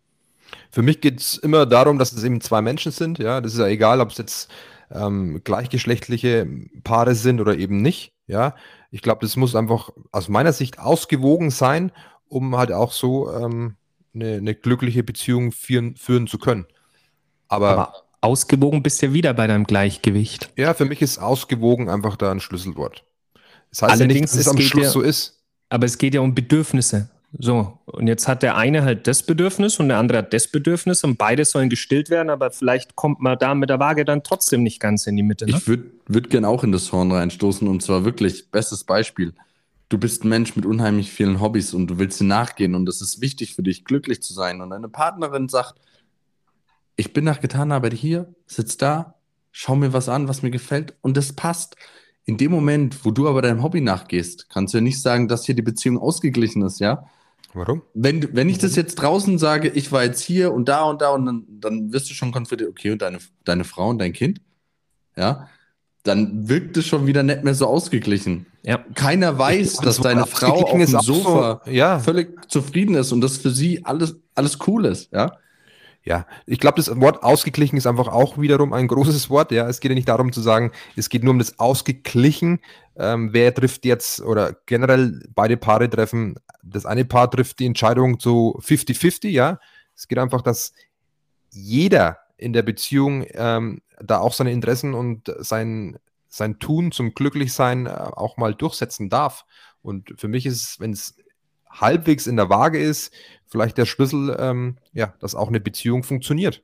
Für mich geht es immer darum, dass es eben zwei Menschen sind. Ja, das ist ja egal, ob es jetzt ähm, gleichgeschlechtliche Paare sind oder eben nicht. Ja, ich glaube, das muss einfach aus meiner Sicht ausgewogen sein, um halt auch so ähm, eine, eine glückliche Beziehung führen, führen zu können. Aber, aber ausgewogen bist du ja wieder bei deinem Gleichgewicht. ja, für mich ist ausgewogen einfach da ein Schlüsselwort. Das heißt ja nicht, Allerdings, dass es es am Schluss ja- so ist. Aber es geht ja um Bedürfnisse. So, und jetzt hat der eine halt das Bedürfnis und der andere hat das Bedürfnis und beide sollen gestillt werden, aber vielleicht kommt man da mit der Waage dann trotzdem nicht ganz in die Mitte. Ne? Ich würde würd gern auch in das Horn reinstoßen und zwar wirklich, bestes Beispiel. Du bist ein Mensch mit unheimlich vielen Hobbys und du willst sie nachgehen und es ist wichtig für dich, glücklich zu sein. Und deine Partnerin sagt, ich bin nach getaner Arbeit hier, sitz da, schau mir was an, was mir gefällt und das passt. In dem Moment, wo du aber deinem Hobby nachgehst, kannst du ja nicht sagen, dass hier die Beziehung ausgeglichen ist, ja? Warum? Wenn, wenn ich das jetzt draußen sage, ich war jetzt hier und da und da und dann, dann wirst du schon konfrontiert, okay, und deine, deine Frau und dein Kind? Ja. Dann wirkt es schon wieder nicht mehr so ausgeglichen. Ja. Keiner weiß, dass das deine Frau auf dem auch so- Sofa ja. völlig zufrieden ist und das für sie alles, alles cool ist. Ja? Ja, ich glaube, das Wort ausgeglichen ist einfach auch wiederum ein großes Wort. Ja, es geht ja nicht darum zu sagen, es geht nur um das ausgeglichen. Ähm, wer trifft jetzt oder generell beide Paare treffen, das eine Paar trifft die Entscheidung zu 50-50, ja. Es geht einfach, dass jeder in der Beziehung ähm, da auch seine Interessen und sein, sein Tun zum Glücklichsein äh, auch mal durchsetzen darf. Und für mich ist es, wenn es halbwegs in der Waage ist, vielleicht der Schlüssel, ähm, ja, dass auch eine Beziehung funktioniert.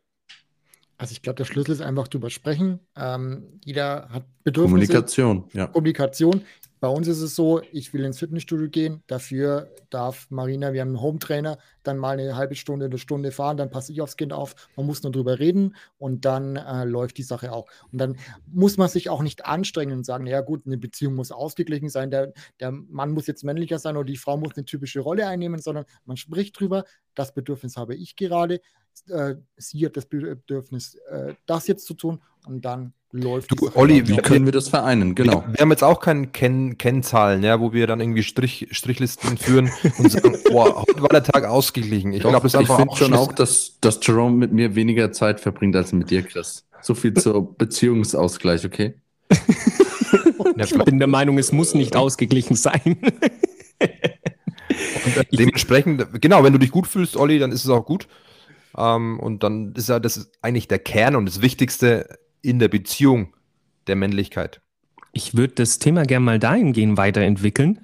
Also ich glaube, der Schlüssel ist einfach drüber sprechen. Ähm, jeder hat Bedürfnisse. Kommunikation. Ja. Kommunikation. Bei uns ist es so, ich will ins Fitnessstudio gehen, dafür darf Marina, wir haben einen Hometrainer, dann mal eine halbe Stunde, eine Stunde fahren, dann passe ich aufs Kind auf, man muss nur drüber reden und dann äh, läuft die Sache auch. Und dann muss man sich auch nicht anstrengen und sagen, ja gut, eine Beziehung muss ausgeglichen sein, der, der Mann muss jetzt männlicher sein oder die Frau muss eine typische Rolle einnehmen, sondern man spricht drüber, das Bedürfnis habe ich gerade, äh, sie hat das Bedürfnis, äh, das jetzt zu tun und dann läuft Du, Olli, Wie können wir das vereinen? Genau. Wir, wir haben jetzt auch keine Ken Kennzahlen, ja, wo wir dann irgendwie Strich, Strichlisten führen und sagen, boah, heute war der Tag ausgeglichen. Ich glaube, das ist ich einfach finde auch schon auch, dass, dass Jerome mit mir weniger Zeit verbringt als mit dir, Chris. So viel zur Beziehungsausgleich, okay? Ja, Ich bin der Meinung, es muss nicht ausgeglichen sein. Und dementsprechend, genau, wenn du dich gut fühlst, Olli, dann ist es auch gut. Ähm, und dann ist ja das ist eigentlich der Kern und das Wichtigste in der Beziehung der Männlichkeit. Ich würde das Thema gerne mal dahingehend weiterentwickeln,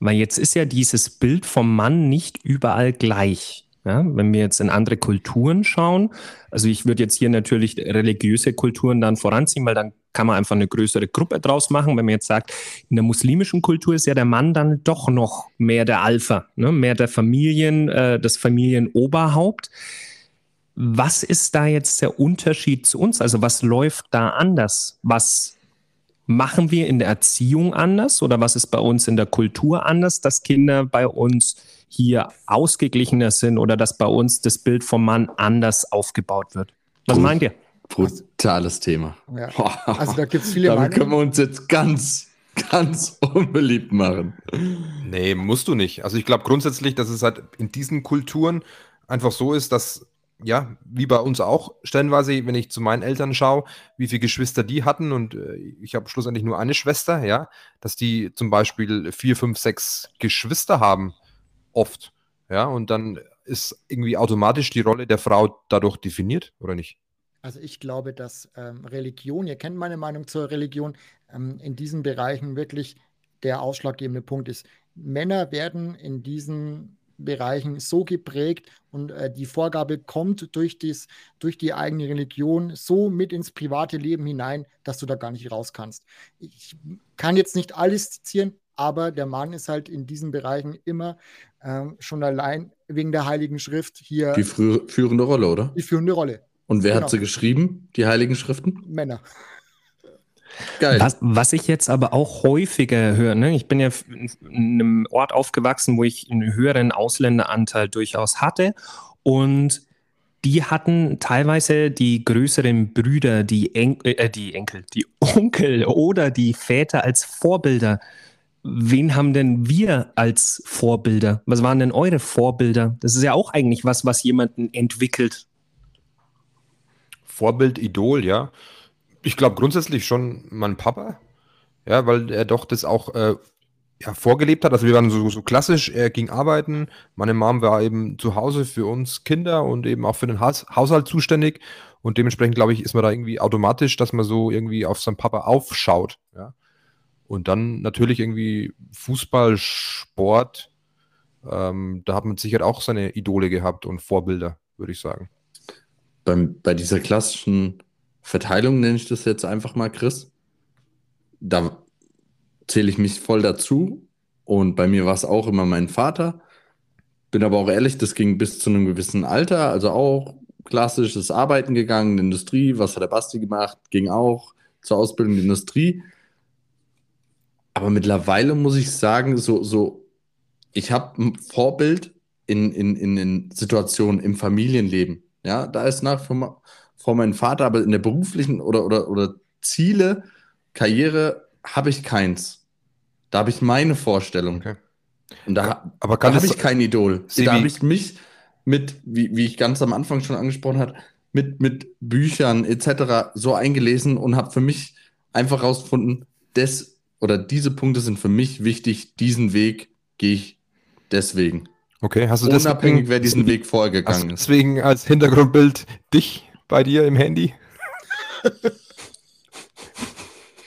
weil jetzt ist ja dieses Bild vom Mann nicht überall gleich. Ja, wenn wir jetzt in andere Kulturen schauen, also ich würde jetzt hier natürlich religiöse Kulturen dann voranziehen, weil dann kann man einfach eine größere Gruppe draus machen. Wenn man jetzt sagt, in der muslimischen Kultur ist ja der Mann dann doch noch mehr der Alpha, ne? mehr der Familien, äh, das Familienoberhaupt. Was ist da jetzt der Unterschied zu uns? Also was läuft da anders? Was machen wir in der Erziehung anders oder was ist bei uns in der Kultur anders, dass Kinder bei uns hier ausgeglichener sind oder dass bei uns das Bild vom Mann anders aufgebaut wird? Was Gut. meint ihr? Brutales Thema. Ja. Also da gibt es viele Damit können wir Meinungen. uns jetzt ganz, ganz unbeliebt machen. Nee, musst du nicht. Also ich glaube grundsätzlich, dass es halt in diesen Kulturen einfach so ist, dass, ja, wie bei uns auch, stellenweise, wenn ich zu meinen Eltern schaue, wie viele Geschwister die hatten und äh, ich habe schlussendlich nur eine Schwester, ja, dass die zum Beispiel vier, fünf, sechs Geschwister haben, oft, ja, und dann ist irgendwie automatisch die Rolle der Frau dadurch definiert, oder nicht? Also ich glaube, dass ähm, Religion, ihr kennt meine Meinung zur Religion, ähm, in diesen Bereichen wirklich der ausschlaggebende Punkt ist. Männer werden in diesen Bereichen so geprägt und äh, die Vorgabe kommt durch, dies, durch die eigene Religion so mit ins private Leben hinein, dass du da gar nicht raus kannst. Ich kann jetzt nicht alles zitieren, aber der Mann ist halt in diesen Bereichen immer ähm, schon allein wegen der Heiligen Schrift hier Die frü- führende Rolle, oder? die führende Rolle. Und wer Genau. hat sie geschrieben? Die Heiligen Schriften? Männer. Geil. Was, was ich jetzt aber auch häufiger höre, ne? ich bin ja in einem Ort aufgewachsen, wo ich einen höheren Ausländeranteil durchaus hatte und die hatten teilweise die größeren Brüder, die, en äh, die Enkel, die Onkel oder die Väter als Vorbilder. Wen haben denn wir als Vorbilder? Was waren denn eure Vorbilder? Das ist ja auch eigentlich was, was jemanden entwickelt. Vorbild, Idol, ja. Ich glaube grundsätzlich schon mein Papa, ja, weil er doch das auch äh, ja, vorgelebt hat. Also wir waren so, so klassisch, er ging arbeiten, meine Mom war eben zu Hause für uns Kinder und eben auch für den Haus Haushalt zuständig und dementsprechend glaube ich, ist man da irgendwie automatisch, dass man so irgendwie auf seinen Papa aufschaut, ja. Und dann natürlich irgendwie Fußball, Sport, ähm, da hat man sicher auch seine Idole gehabt und Vorbilder, würde ich sagen. Beim, bei dieser klassischen Verteilung nenne ich das jetzt einfach mal, Chris. Da zähle ich mich voll dazu. Und bei mir war es auch immer mein Vater. Bin aber auch ehrlich, das ging bis zu einem gewissen Alter. Also auch klassisches Arbeiten gegangen, Industrie. Was hat der Basti gemacht? Ging auch zur Ausbildung in Industrie. Aber mittlerweile muss ich sagen, so, so, ich habe ein Vorbild in, in, in, in Situationen im Familienleben. Ja, da ist nach vor mein Vater, aber in der beruflichen oder, oder, oder Ziele Karriere habe ich keins. Da habe ich meine Vorstellung. Okay. Und da, Aber da habe ich kein Idol. Sebi- Da habe ich mich mit, wie, wie ich ganz am Anfang schon angesprochen habe, mit, mit Büchern etc. so eingelesen und habe für mich einfach rausgefunden, das oder diese Punkte sind für mich wichtig, diesen Weg gehe ich deswegen. okay, hast du Unabhängig, deswegen, wer diesen Weg vorher gegangen ist. deswegen als Hintergrundbild dich bei dir im Handy?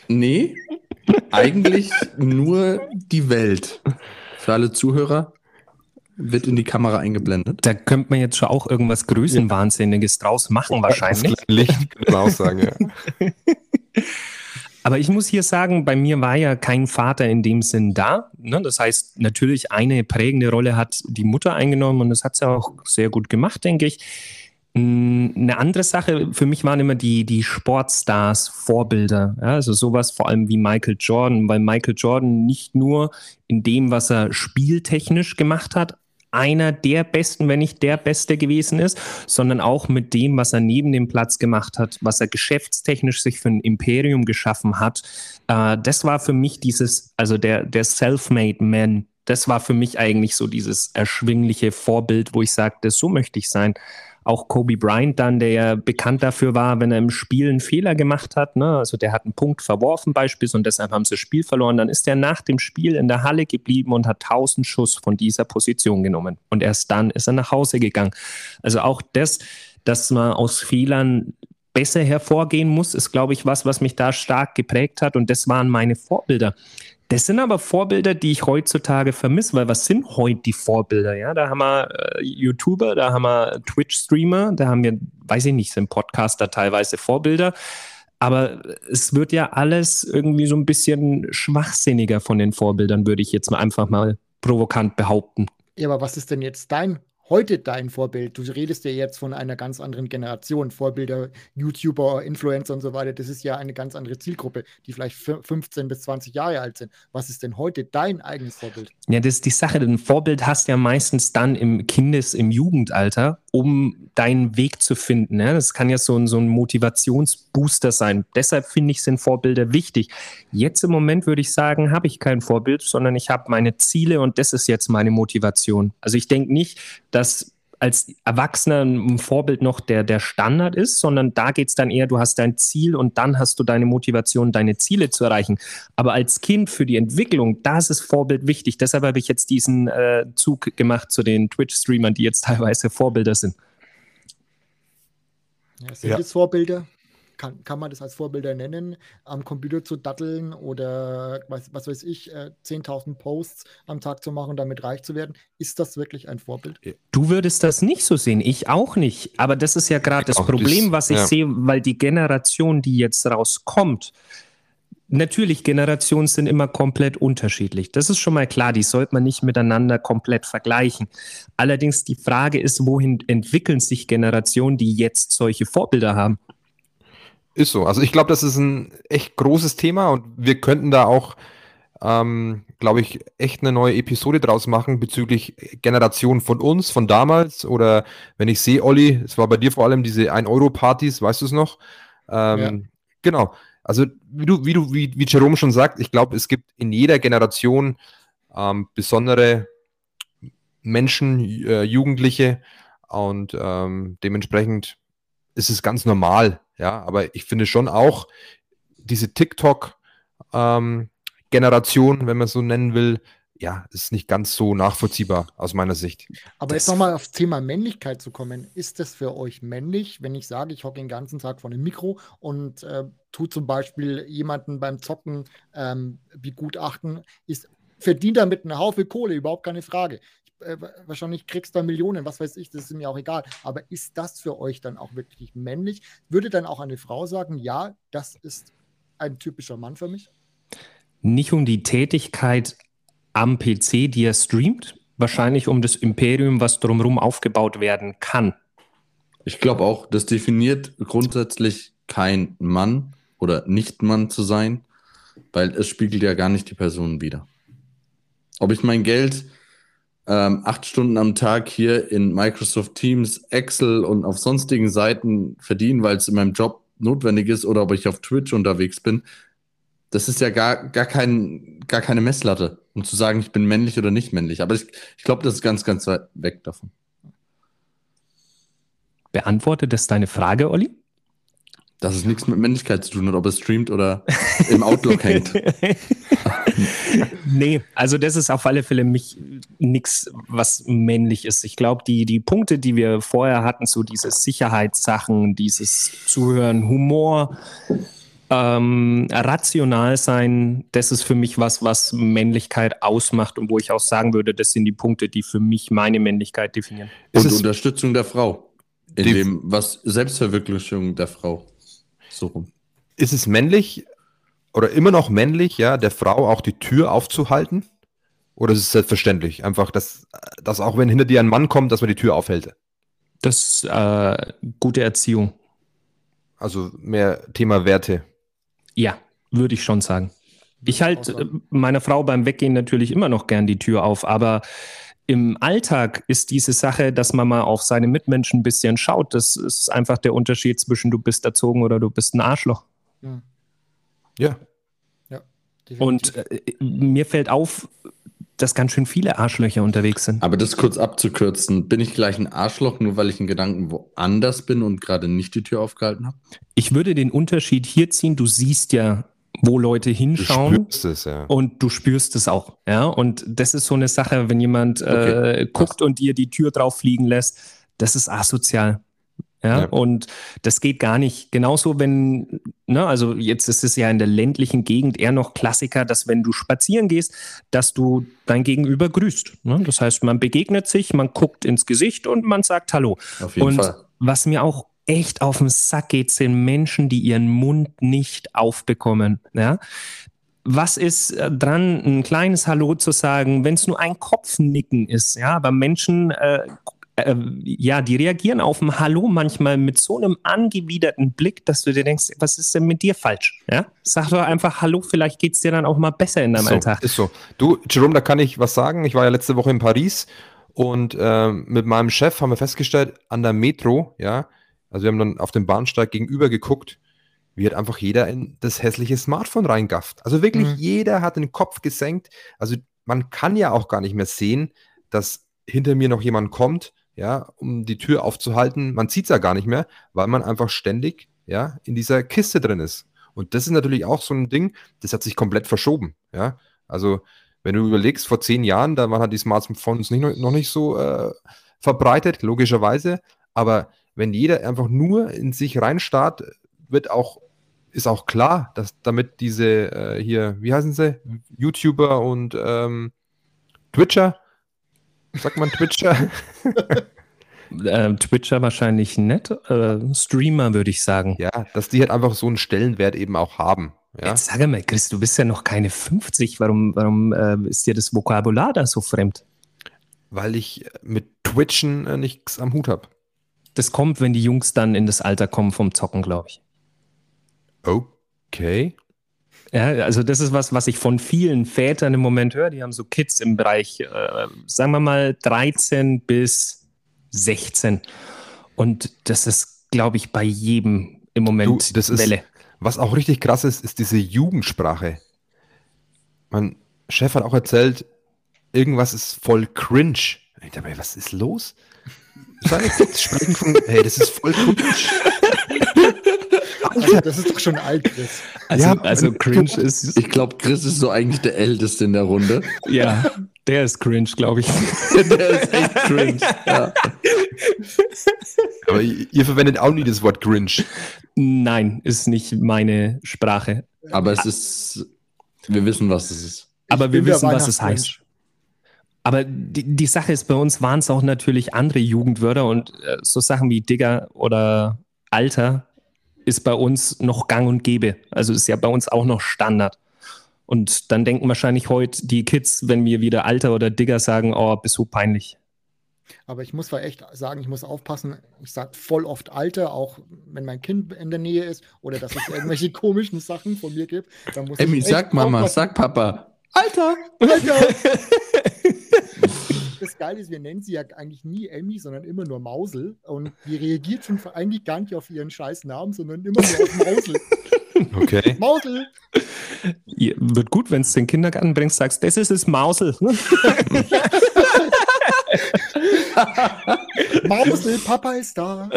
Nee, eigentlich nur die Welt. Für alle Zuhörer wird in die Kamera eingeblendet. Da könnte man jetzt schon auch irgendwas Größenwahnsinniges draus machen, wahrscheinlich. Das Licht, könnte man auch sagen, ja. Aber ich muss hier sagen, bei mir war ja kein Vater in dem Sinn da. Ne? Das heißt, natürlich eine prägende Rolle hat die Mutter eingenommen und das hat sie auch sehr gut gemacht, denke ich. Mm, Eine andere Sache für mich waren immer die, die Sportstars, Vorbilder. Ja, also sowas vor allem wie Michael Jordan, weil Michael Jordan nicht nur in dem, was er spieltechnisch gemacht hat, einer der Besten, wenn nicht der Beste gewesen ist, sondern auch mit dem, was er neben dem Platz gemacht hat, was er geschäftstechnisch sich für ein Imperium geschaffen hat. Äh, das war für mich dieses, also der, der Self-Made Man, das war für mich eigentlich so dieses erschwingliche Vorbild, wo ich sagte, so möchte ich sein. Auch Kobe Bryant dann, der ja bekannt dafür war, wenn er im Spiel einen Fehler gemacht hat, ne? also der hat einen Punkt verworfen beispielsweise und deshalb haben sie das Spiel verloren, dann ist er nach dem Spiel in der Halle geblieben und hat 1000 Schuss von dieser Position genommen und erst dann ist er nach Hause gegangen. Also auch das, dass man aus Fehlern besser hervorgehen muss, ist, glaube ich, was, was mich da stark geprägt hat und das waren meine Vorbilder. Das sind aber Vorbilder, die ich heutzutage vermisse, weil was sind heute die Vorbilder? Ja, da haben wir äh, YouTuber, da haben wir Twitch-Streamer, da haben wir, weiß ich nicht, sind Podcaster teilweise Vorbilder. Aber es wird ja alles irgendwie so ein bisschen schwachsinniger von den Vorbildern, würde ich jetzt mal einfach mal provokant behaupten. Ja, aber was ist denn jetzt dein, heute dein Vorbild? Du redest ja jetzt von einer ganz anderen Generation. Vorbilder, YouTuber, Influencer und so weiter, das ist ja eine ganz andere Zielgruppe, die vielleicht fü- 15 bis 20 Jahre alt sind. Was ist denn heute dein eigenes Vorbild? Ja, das ist die Sache. Ein Vorbild hast du ja meistens dann im Kindes-, im Jugendalter, um deinen Weg zu finden. Ja? Das kann ja so ein, so ein Motivationsbooster sein. Deshalb finde ich, sind Vorbilder wichtig. Jetzt im Moment würde ich sagen, habe ich kein Vorbild, sondern ich habe meine Ziele und das ist jetzt meine Motivation. Also ich denke nicht, dass als Erwachsener ein Vorbild noch der, der Standard ist, sondern da geht es dann eher, du hast dein Ziel und dann hast du deine Motivation, deine Ziele zu erreichen. Aber als Kind für die Entwicklung, da ist das Vorbild wichtig. Deshalb habe ich jetzt diesen äh, Zug gemacht zu den Twitch-Streamern, die jetzt teilweise Vorbilder sind. Ja, sind Ja. das Vorbilder? Kann, kann man das als Vorbilder nennen, am Computer zu datteln oder was, was weiß ich, äh, 10.000 Posts am Tag zu machen, damit reich zu werden? Ist das wirklich ein Vorbild? Du würdest das nicht so sehen, ich auch nicht. Aber das ist ja gerade das Problem, das- was ich ja. sehe, weil die Generation, die jetzt rauskommt, natürlich, Generationen sind immer komplett unterschiedlich. Das ist schon mal klar, die sollte man nicht miteinander komplett vergleichen. Allerdings die Frage ist, wohin entwickeln sich Generationen, die jetzt solche Vorbilder haben? Ist so. Also ich glaube, das ist ein echt großes Thema und wir könnten da auch, ähm, glaube ich, echt eine neue Episode draus machen bezüglich Generation von uns, von damals. Oder wenn ich sehe, Olli, es war bei dir vor allem diese 1-Euro-Partys, weißt du es noch? Ähm, Genau. Also wie du, wie du, wie, wie Jerome schon sagt, ich glaube, es gibt in jeder Generation ähm, besondere Menschen, äh, Jugendliche und ähm, dementsprechend ist es ganz normal, ja, aber ich finde schon auch diese TikTok-Generation, wenn man es so nennen will, ja, ist nicht ganz so nachvollziehbar aus meiner Sicht. Aber Das- jetzt nochmal aufs Thema Männlichkeit zu kommen. Ist das für euch männlich, wenn ich sage, ich hocke den ganzen Tag vor einem Mikro und äh, tu zum Beispiel jemanden beim Zocken ähm, begutachten, ist, verdient damit einen Haufen Kohle, überhaupt keine Frage. Äh, wa- wahrscheinlich kriegst du da Millionen, was weiß ich, das ist mir auch egal. Aber ist das für euch dann auch wirklich männlich? Würde dann auch eine Frau sagen, ja, das ist ein typischer Mann für mich? Nicht um die Tätigkeit am PC, die er streamt, wahrscheinlich um das Imperium, was drumherum aufgebaut werden kann. Ich glaube auch, das definiert grundsätzlich kein Mann oder Nicht-Mann zu sein, weil es spiegelt ja gar nicht die Person wider. Ob ich mein Geld ähm, acht Stunden am Tag hier in Microsoft Teams, Excel und auf sonstigen Seiten verdiene, weil es in meinem Job notwendig ist, oder ob ich auf Twitch unterwegs bin, das ist ja gar, gar, kein, gar keine Messlatte, um zu sagen, ich bin männlich oder nicht männlich. Aber ich, ich glaube, das ist ganz, ganz weit weg davon. Beantwortet das deine Frage, Olli? Dass es nichts mit Männlichkeit zu tun hat, ob es streamt oder im Outlook hängt. nee, also das ist auf alle Fälle mich nichts, was männlich ist. Ich glaube, die, die Punkte, die wir vorher hatten, so diese Sicherheitssachen, dieses Zuhören, Humor, ähm, rational sein, das ist für mich was, was Männlichkeit ausmacht und wo ich auch sagen würde, das sind die Punkte, die für mich meine Männlichkeit definieren. Und Unterstützung der Frau. In dem, was Selbstverwirklichung der Frau. So rum. Ist es männlich oder immer noch männlich, ja, der Frau auch die Tür aufzuhalten? Oder ist es selbstverständlich? Einfach, dass, dass auch wenn hinter dir ein Mann kommt, dass man die Tür aufhält? Das ist äh, gute Erziehung. Also mehr Thema Werte. Ja, würde ich schon sagen. Ich halte meiner Frau beim Weggehen natürlich immer noch gern die Tür auf, aber im Alltag ist diese Sache, dass man mal auf seine Mitmenschen ein bisschen schaut. Das ist einfach der Unterschied zwischen du bist erzogen oder du bist ein Arschloch. Ja. Ja. ja Und äh, mir fällt auf, dass ganz schön viele Arschlöcher unterwegs sind. Aber das kurz abzukürzen, bin ich gleich ein Arschloch, nur weil ich in Gedanken woanders bin und gerade nicht die Tür aufgehalten habe? Ich würde den Unterschied hier ziehen. Du siehst ja wo Leute hinschauen. Du es, ja. Und du spürst es auch. Ja, und das ist so eine Sache, wenn jemand okay. äh, guckt und dir die Tür drauf fliegen lässt, das ist asozial. Ja, ja, und das geht gar nicht. Genauso, wenn, ne, also jetzt ist es ja in der ländlichen Gegend eher noch Klassiker, dass wenn du spazieren gehst, dass du dein Gegenüber grüßt. Ne? Das heißt, man begegnet sich, man guckt ins Gesicht und man sagt Hallo. Auf jeden und Fall. was mir auch echt auf den Sack geht, sind Menschen, die ihren Mund nicht aufbekommen. Ja? Was ist äh, dran, ein kleines Hallo zu sagen, wenn es nur ein Kopfnicken ist? Ja, aber Menschen, äh, äh, ja, die reagieren auf ein Hallo manchmal mit so einem angewiderten Blick, dass du dir denkst, was ist denn mit dir falsch? Ja, sag doch einfach Hallo, vielleicht geht es dir dann auch mal besser in deinem so, Alltag. Ist so. Du, Jerome, da kann ich was sagen. Ich war ja letzte Woche in Paris und äh, mit meinem Chef haben wir festgestellt, an der Metro, ja, also wir haben dann auf dem Bahnsteig gegenüber geguckt, wie hat einfach jeder in das hässliche Smartphone reingafft. Also wirklich mhm. jeder hat den Kopf gesenkt. Also man kann ja auch gar nicht mehr sehen, dass hinter mir noch jemand kommt, ja, um die Tür aufzuhalten. Man sieht es ja gar nicht mehr, weil man einfach ständig, ja, in dieser Kiste drin ist. Und das ist natürlich auch so ein Ding, das hat sich komplett verschoben, ja. Also wenn du überlegst, vor zehn Jahren, da waren halt die Smartphones nicht, noch nicht so äh, verbreitet, logischerweise, aber wenn jeder einfach nur in sich reinstarrt, wird auch, ist auch klar, dass damit diese äh, hier, wie heißen sie, YouTuber und ähm, Twitcher, sagt man Twitcher? äh, Twitcher wahrscheinlich nett, äh, Streamer würde ich sagen. Ja, dass die halt einfach so einen Stellenwert eben auch haben. Ja? Jetzt sage mal, Chris, du bist ja noch keine 50. Warum, warum äh, ist dir das Vokabular da so fremd? Weil ich mit Twitchen äh, nichts am Hut habe das kommt, wenn die Jungs dann in das Alter kommen vom Zocken, glaube ich. Okay. Ja, also das ist was, was ich von vielen Vätern im Moment höre. Die haben so Kids im Bereich, äh, sagen wir mal, 13 bis 16. Und das ist, glaube ich, bei jedem im Moment du, das Welle. Ist, was auch richtig krass ist, ist diese Jugendsprache. Mein Chef hat auch erzählt, irgendwas ist voll cringe. Ich dachte, was ist los? Seine Kids sprechen von, hey, das ist voll komisch. Alter, das ist doch schon alt, Chris. Also, ja, also cringe ist. Ich glaube, Chris ist so eigentlich der Älteste in der Runde. Ja, der ist cringe, glaube ich. der ist echt cringe. Ja. Aber ihr verwendet auch nie das Wort cringe. Nein, ist nicht meine Sprache. Aber es ist. Wir wissen, was es ist. Aber wir wissen, was es heißt. Aber die, die Sache ist, bei uns waren es auch natürlich andere Jugendwörter und äh, so Sachen wie Digger oder Alter ist bei uns noch gang und gäbe. Also ist ja bei uns auch noch Standard. Und dann denken wahrscheinlich heute die Kids, wenn wir wieder Alter oder Digger sagen, oh, bist du peinlich. Aber ich muss zwar echt sagen, ich muss aufpassen. Ich sage voll oft Alter, auch wenn mein Kind in der Nähe ist oder dass es irgendwelche komischen Sachen von mir gibt. Dann muss Emmy, sag Mama, aufpassen. sag Papa. Alter! Alter! das Geile ist, wir nennen sie ja eigentlich nie Emmy, sondern immer nur Mausel. Und die reagiert schon eigentlich gar nicht auf ihren scheiß Namen, sondern immer nur auf Mausel. Okay. Mausel! Ja, wird gut, wenn du den Kindergarten bringst, sagst, das ist das Mausel. Mausel, Papa ist da.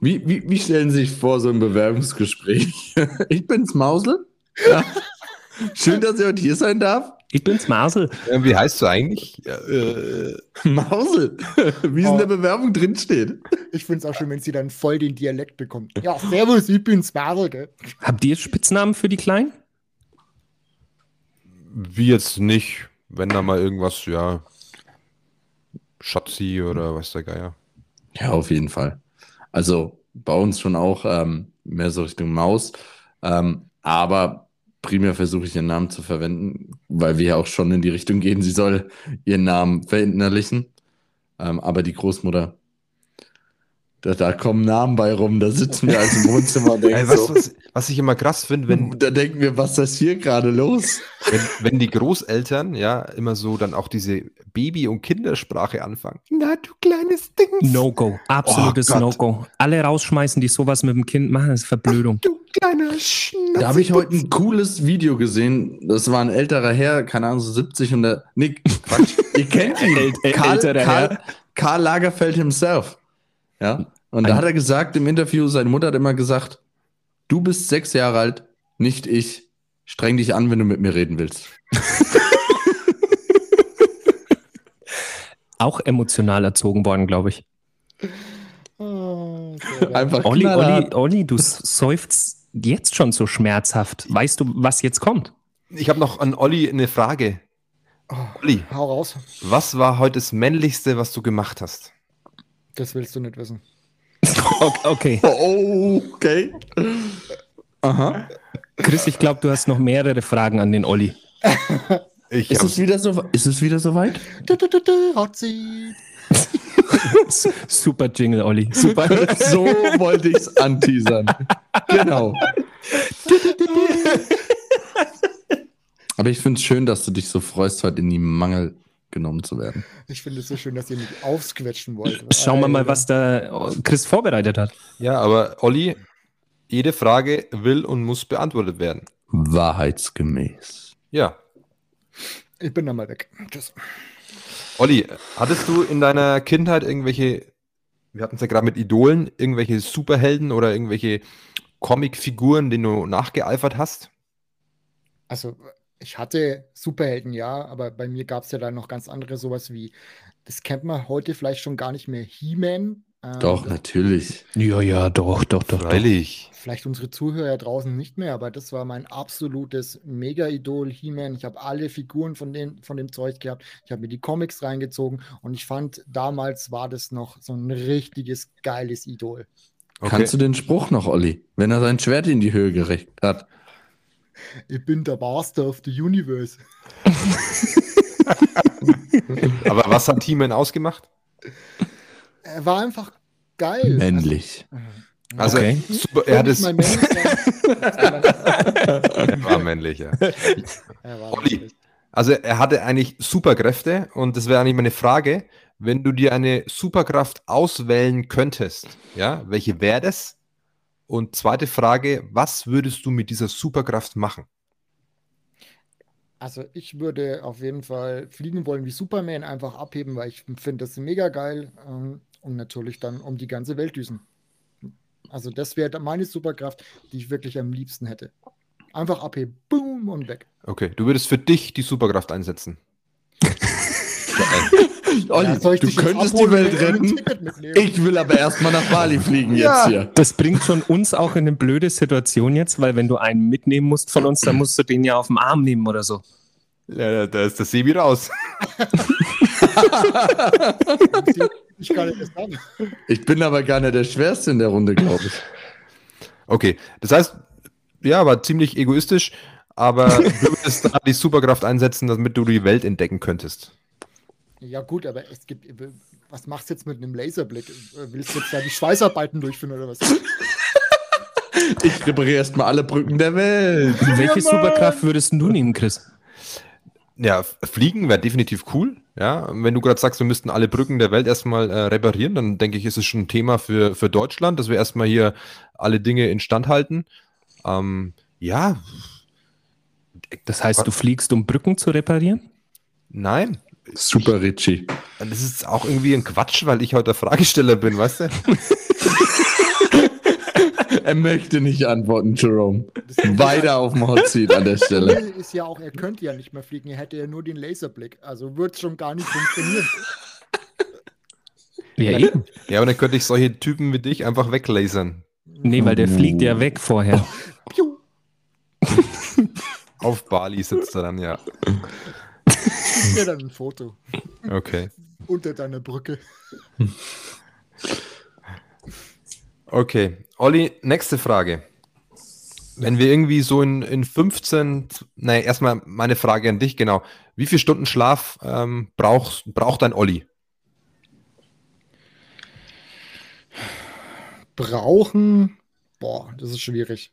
Wie, wie, wie stellen Sie sich vor, so ein Bewerbungsgespräch? Ich bin's, Mausel. Ja. Schön, dass ich heute hier sein darf. Ich bin's Mausel. Äh, Wie heißt du eigentlich? Ja, äh, Mausel, wie es in Oh. der Bewerbung drinsteht. Ich finde es auch schön, wenn sie dann voll den Dialekt bekommt. Ja, servus, ich bin's, Marl, gell? Habt ihr Spitznamen für die Kleinen? wie jetzt nicht, wenn da mal irgendwas, ja, Schatzi oder weiß der Geier. Ja, auf jeden Fall. Also bei uns schon auch ähm, mehr so Richtung Maus. Ähm, aber primär versuche ich ihren Namen zu verwenden, weil wir ja auch schon in die Richtung gehen, sie soll ihren Namen verinnerlichen. Ähm, aber die Großmutter, da, da kommen Namen bei rum, da sitzen wir also im Wohnzimmer und Ey, denken weißt so, du, was, was ich immer krass finde, wenn, da denken wir, was ist hier gerade los? wenn, wenn die Großeltern ja immer so dann auch diese Baby- und Kindersprache anfangen. Na, du kleines Ding. No-Go. Absolutes Oh. No-Go. Alle rausschmeißen, die sowas mit dem Kind machen, das ist Verblödung. Du kleiner Schnatz. Da habe ich heute ein cooles Video gesehen. Das war ein älterer Herr, keine Ahnung, so 70 und der. Nee, Quatsch. Ihr kennt ihn. Äl- Karl, älterer Karl, Herr. Karl Lagerfeld himself. Ja. Und da hat er gesagt im Interview, seine Mutter hat immer gesagt: Du bist sechs Jahre alt, nicht ich. Streng dich an, wenn du mit mir reden willst. Auch emotional erzogen worden, glaube ich. Oh, sehr geil. Einfach Olli. Olli, Olli, du seufzt jetzt schon so schmerzhaft. Weißt du, was jetzt kommt? Ich habe noch an Olli eine Frage. Olli, Hau raus. was war heute das Männlichste, was du gemacht hast? Das willst du nicht wissen. Okay. Oh, okay. Aha. Chris, ich glaube, du hast noch mehrere Fragen an den Olli. Ich Ist es wieder so, ist es wieder soweit? Hot Super Jingle, Olli. Super. so wollte ich es anteasern. Genau. Aber ich finde es schön, dass du dich so freust, heute in die Mangel genommen zu werden. Ich finde es so schön, dass ihr mich aufsquetschen wollt. Schauen wir mal, was da Chris vorbereitet hat. Ja, aber Olli, jede Frage will und muss beantwortet werden. Wahrheitsgemäß. Ja. Ich bin dann mal weg. Tschüss. Olli, hattest du in deiner Kindheit irgendwelche, wir hatten es ja gerade mit Idolen, irgendwelche Superhelden oder irgendwelche Comicfiguren, denen du nachgeeifert hast? Also, ich hatte Superhelden, ja, aber bei mir gab es ja dann noch ganz andere, sowas wie, das kennt man heute vielleicht schon gar nicht mehr, He-Man. Ähm, Doch, natürlich. Ja, ja, doch, doch, doch. doch. Freilich. Vielleicht unsere Zuhörer draußen nicht mehr, aber das war mein absolutes Mega-Idol, He-Man. Ich habe alle Figuren von dem, von dem Zeug gehabt. Ich habe mir die Comics reingezogen und ich fand, damals war das noch so ein richtiges, geiles Idol. Okay. Kannst du den Spruch noch, Olli? Wenn er sein Schwert in die Höhe gerecht hat. Ich bin der Master of the Universe. Aber was hat He-Man ausgemacht? Er war einfach geil. Männlich. Also, Okay. super, Er männlich sein. Er war männlich, ja. Er war Olli. männlich. Also, er hatte eigentlich Superkräfte und das wäre eigentlich meine Frage, wenn du dir eine Superkraft auswählen könntest, ja, welche wäre das? Und zweite Frage, was würdest du mit dieser Superkraft machen? Also ich würde auf jeden Fall fliegen wollen wie Superman, einfach abheben, weil ich finde das mega geil ähm, und natürlich dann um die ganze Welt düsen. Also das wäre meine Superkraft, die ich wirklich am liebsten hätte. Einfach abheben, boom und weg. Okay, du würdest für dich die Superkraft einsetzen. Olli, Ja, du könntest die Welt retten. Ich will aber erstmal nach Bali fliegen Ja. jetzt hier. Das bringt schon uns auch in eine blöde Situation jetzt, weil wenn du einen mitnehmen musst von uns, dann musst du den ja auf den Arm nehmen oder so. Ja, da ist der Sebi raus. Ich kann nicht das haben. Ich bin aber gar nicht der Schwerste in der Runde, glaube ich. Okay, das heißt, ja, war ziemlich egoistisch, aber du würdest da die Superkraft einsetzen, damit du die Welt entdecken könntest. Ja gut, aber es gibt, was machst du jetzt mit einem Laserblick? Willst du jetzt da die Schweißarbeiten durchführen oder was? Ich repariere erstmal alle Brücken der Welt. Welche Mann. Superkraft würdest du nehmen, Chris? Ja, fliegen wäre definitiv cool. Ja, wenn du gerade sagst, wir müssten alle Brücken der Welt erstmal äh, reparieren, dann denke ich, ist es schon ein Thema für, für Deutschland, dass wir erstmal hier alle Dinge instand halten. Ähm, Ja, Das heißt, du fliegst, um Brücken zu reparieren? nein. Super Richie. Das ist auch irgendwie ein Quatsch, weil ich heute der Fragesteller bin, weißt du? Er möchte nicht antworten, Jerome. Weiter auf dem Hot Seat an der Stelle. Problem ist ja auch, er könnte ja nicht mehr fliegen, er hätte ja nur den Laserblick. Also wird es schon gar nicht funktionieren. Ja, eben. Ja, aber dann könnte ich solche Typen wie dich einfach weglasern. Nee, weil der fliegt ja weg vorher. Piu. Auf Bali sitzt er dann, ja. Mir dann ein Foto Okay. unter deiner Brücke. Okay. Olli, nächste Frage. Wenn wir irgendwie so in, in 15, nein, erstmal meine Frage an dich, genau. Wie viele Stunden Schlaf ähm, brauchst, braucht dein Olli? Brauchen, boah, das ist schwierig.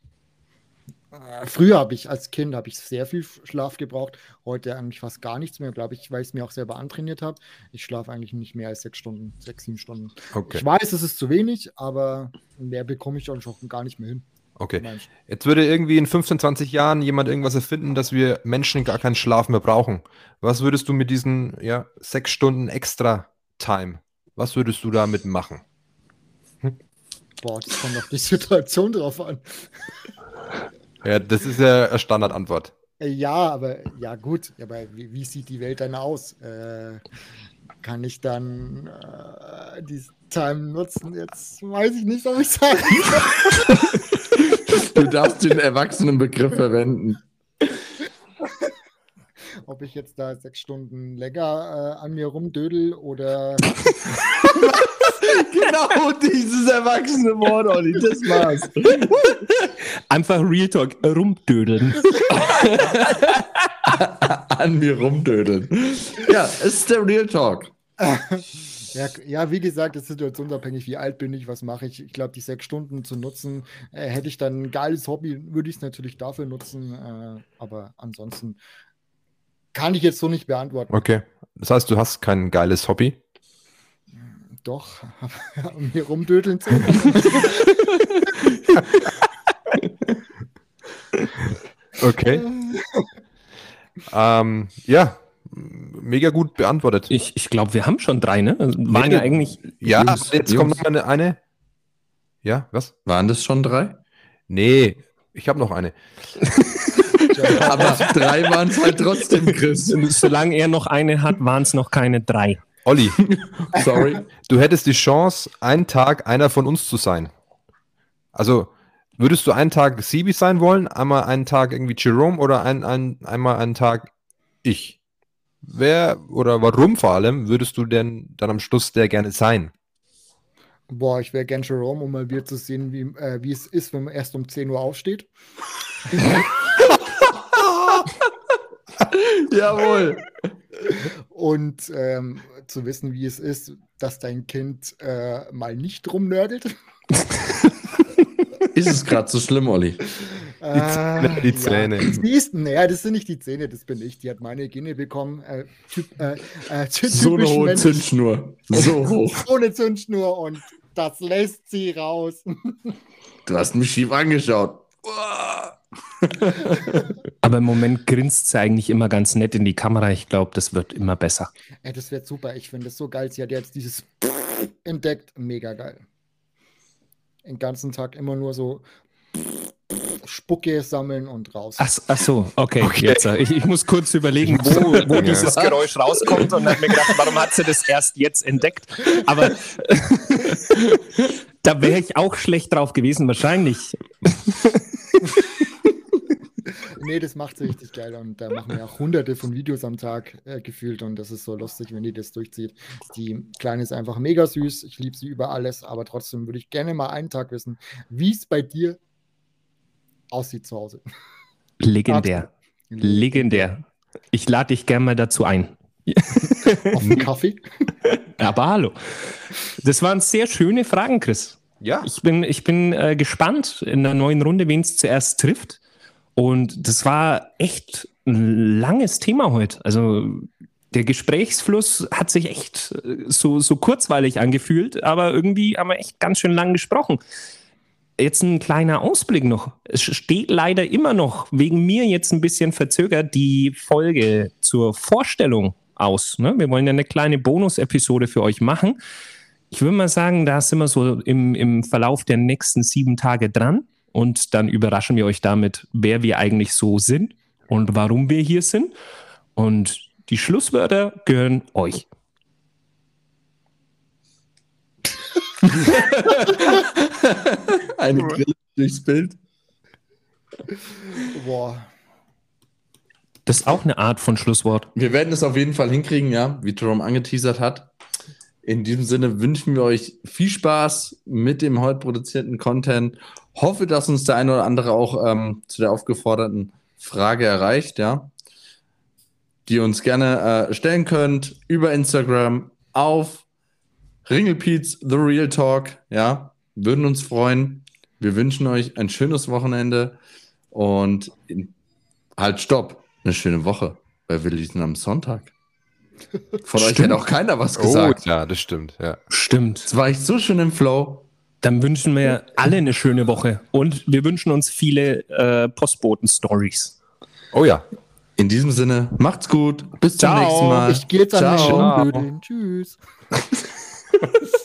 Früher habe ich als Kind habe ich sehr viel Schlaf gebraucht, heute eigentlich fast gar nichts mehr, glaube ich, weil ich es mir auch selber antrainiert habe. Ich schlafe eigentlich nicht mehr als sechs Stunden, sechs, sieben Stunden. Okay. Ich weiß, es ist zu wenig, aber mehr bekomme ich dann schon gar nicht mehr hin. Okay. Jetzt würde irgendwie in 15, 20 Jahren jemand irgendwas erfinden, dass wir Menschen gar keinen Schlaf mehr brauchen. Was würdest du mit diesen ja, sechs Stunden extra Time, was würdest du damit machen? Boah, das kommt auf die Situation drauf an. Ja, das ist ja eine Standardantwort. Äh, Ja, aber ja gut, aber wie, wie sieht die Welt dann aus? Äh, kann ich dann äh, die Time nutzen? Jetzt weiß ich nicht, ob ich sagen Du darfst den Erwachsenenbegriff verwenden. Ob ich jetzt da sechs Stunden länger äh, an mir rumdödel oder Genau dieses erwachsene Wort, Olli, das war's. Einfach Real Talk rumdödeln. An mir rumdödeln. Ja, es ist der Real Talk. ja, ja, wie gesagt, es ist situationsabhängig, wie alt bin ich, was mache ich. Ich glaube, die sechs Stunden zu nutzen, äh, hätte ich dann ein geiles Hobby, würde ich es natürlich dafür nutzen, äh, aber ansonsten kann ich jetzt so nicht beantworten. Okay. Das heißt, du hast kein geiles Hobby? Doch, um hier rumdödeln zu. Okay. ähm, ja, mega gut beantwortet. Ich, ich glaube, wir haben schon drei, ne? Also Waren Nee, ja eigentlich. ja, Jungs, jetzt Jungs. kommt noch eine, eine. Ja, was? Waren das schon drei? Nee, ich habe noch eine. Aber drei waren es halt trotzdem, Chris. Solange er noch eine hat, waren es noch keine drei. Olli, Sorry. du hättest die Chance, einen Tag einer von uns zu sein. Also, würdest du einen Tag Sibi sein wollen, einmal einen Tag irgendwie Jerome oder ein, ein, einmal einen Tag ich? Wer oder warum vor allem würdest du denn dann am Schluss der gerne sein? Boah, ich wäre gern Jerome, um mal wieder zu sehen, wie, äh, wie es ist, wenn man erst um 10 Uhr aufsteht. Jawohl. Und ähm, zu wissen, wie es ist, dass dein Kind äh, mal nicht rumnördelt. Ist es gerade so schlimm, Olli? Die Zähne, die Zähne. Die ist, naja, das sind nicht die Zähne, das bin ich. Die hat meine Gene bekommen. Äh, typ, äh, äh, So eine hohe männlich. Zündschnur. So hoch. Ohne Zündschnur und das lässt sie raus. Du hast mich schief angeschaut. Uah. Aber im Moment grinst sie eigentlich immer ganz nett in die Kamera. Ich glaube, das wird immer besser. Ey, das wird super. Ich finde es so geil. Sie hat jetzt dieses entdeckt. Mega geil. Den ganzen Tag immer nur so Spucke sammeln und raus. Ach, ach so, okay. Okay. Jetzt, äh, ich, ich muss kurz überlegen, wo, wo Ja. dieses Geräusch rauskommt und habe mir gedacht, warum hat sie das erst jetzt entdeckt? Aber da wäre ich auch schlecht drauf gewesen, wahrscheinlich. Nee, das macht sie richtig geil und da machen wir auch hunderte von Videos am Tag äh, gefühlt und das ist so lustig, wenn die das durchzieht. Die Kleine ist einfach mega süß, ich liebe sie über alles, aber trotzdem würde ich gerne mal einen Tag wissen, wie es bei dir aussieht zu Hause. Legendär. Legendär. Ich lade dich gerne mal dazu ein. Auf einen Kaffee. Aber hallo. Das waren sehr schöne Fragen, Chris. Ja. Ich bin, ich bin äh, gespannt in der neuen Runde, wen es zuerst trifft. Und das war echt ein langes Thema heute. Also der Gesprächsfluss hat sich echt äh, so, so kurzweilig angefühlt, aber irgendwie haben wir echt ganz schön lang gesprochen. jetzt ein kleiner Ausblick noch. Es steht leider immer noch wegen mir jetzt ein bisschen verzögert die Folge zur Vorstellung aus. Ne? Wir wollen ja eine kleine Bonus-Episode für euch machen. Ich würde mal sagen, da sind wir so im, im Verlauf der nächsten sieben Tage dran und dann überraschen wir euch damit, wer wir eigentlich so sind und warum wir hier sind. Und die Schlusswörter gehören euch. Eine Grille durchs Bild. Boah. Das ist auch eine Art von Schlusswort. Wir werden es auf jeden Fall hinkriegen, ja, wie Jerome angeteasert hat. In diesem Sinne wünschen wir euch viel Spaß mit dem heute produzierten Content. Hoffe, dass uns der eine oder andere auch ähm, zu der aufgeforderten Frage erreicht, ja. Die ihr uns gerne äh, stellen könnt über Instagram auf Ringelpiez The Real Talk, ja. Würden uns freuen. Wir wünschen euch ein schönes Wochenende und in, halt stopp, eine schöne Woche bei Willisen am Sonntag. Von euch Stimmt. hat auch keiner was Oh, gesagt. ja, das stimmt, ja. Stimmt. Jetzt war ich so schön im Flow. Dann wünschen wir alle eine schöne Woche und wir wünschen uns viele äh, Postboten-Stories. Oh ja. In diesem Sinne, macht's gut. Bis zum Ciao. nächsten Mal. Ich gehe jetzt an Ciao. den Schaumbödeln. Tschüss.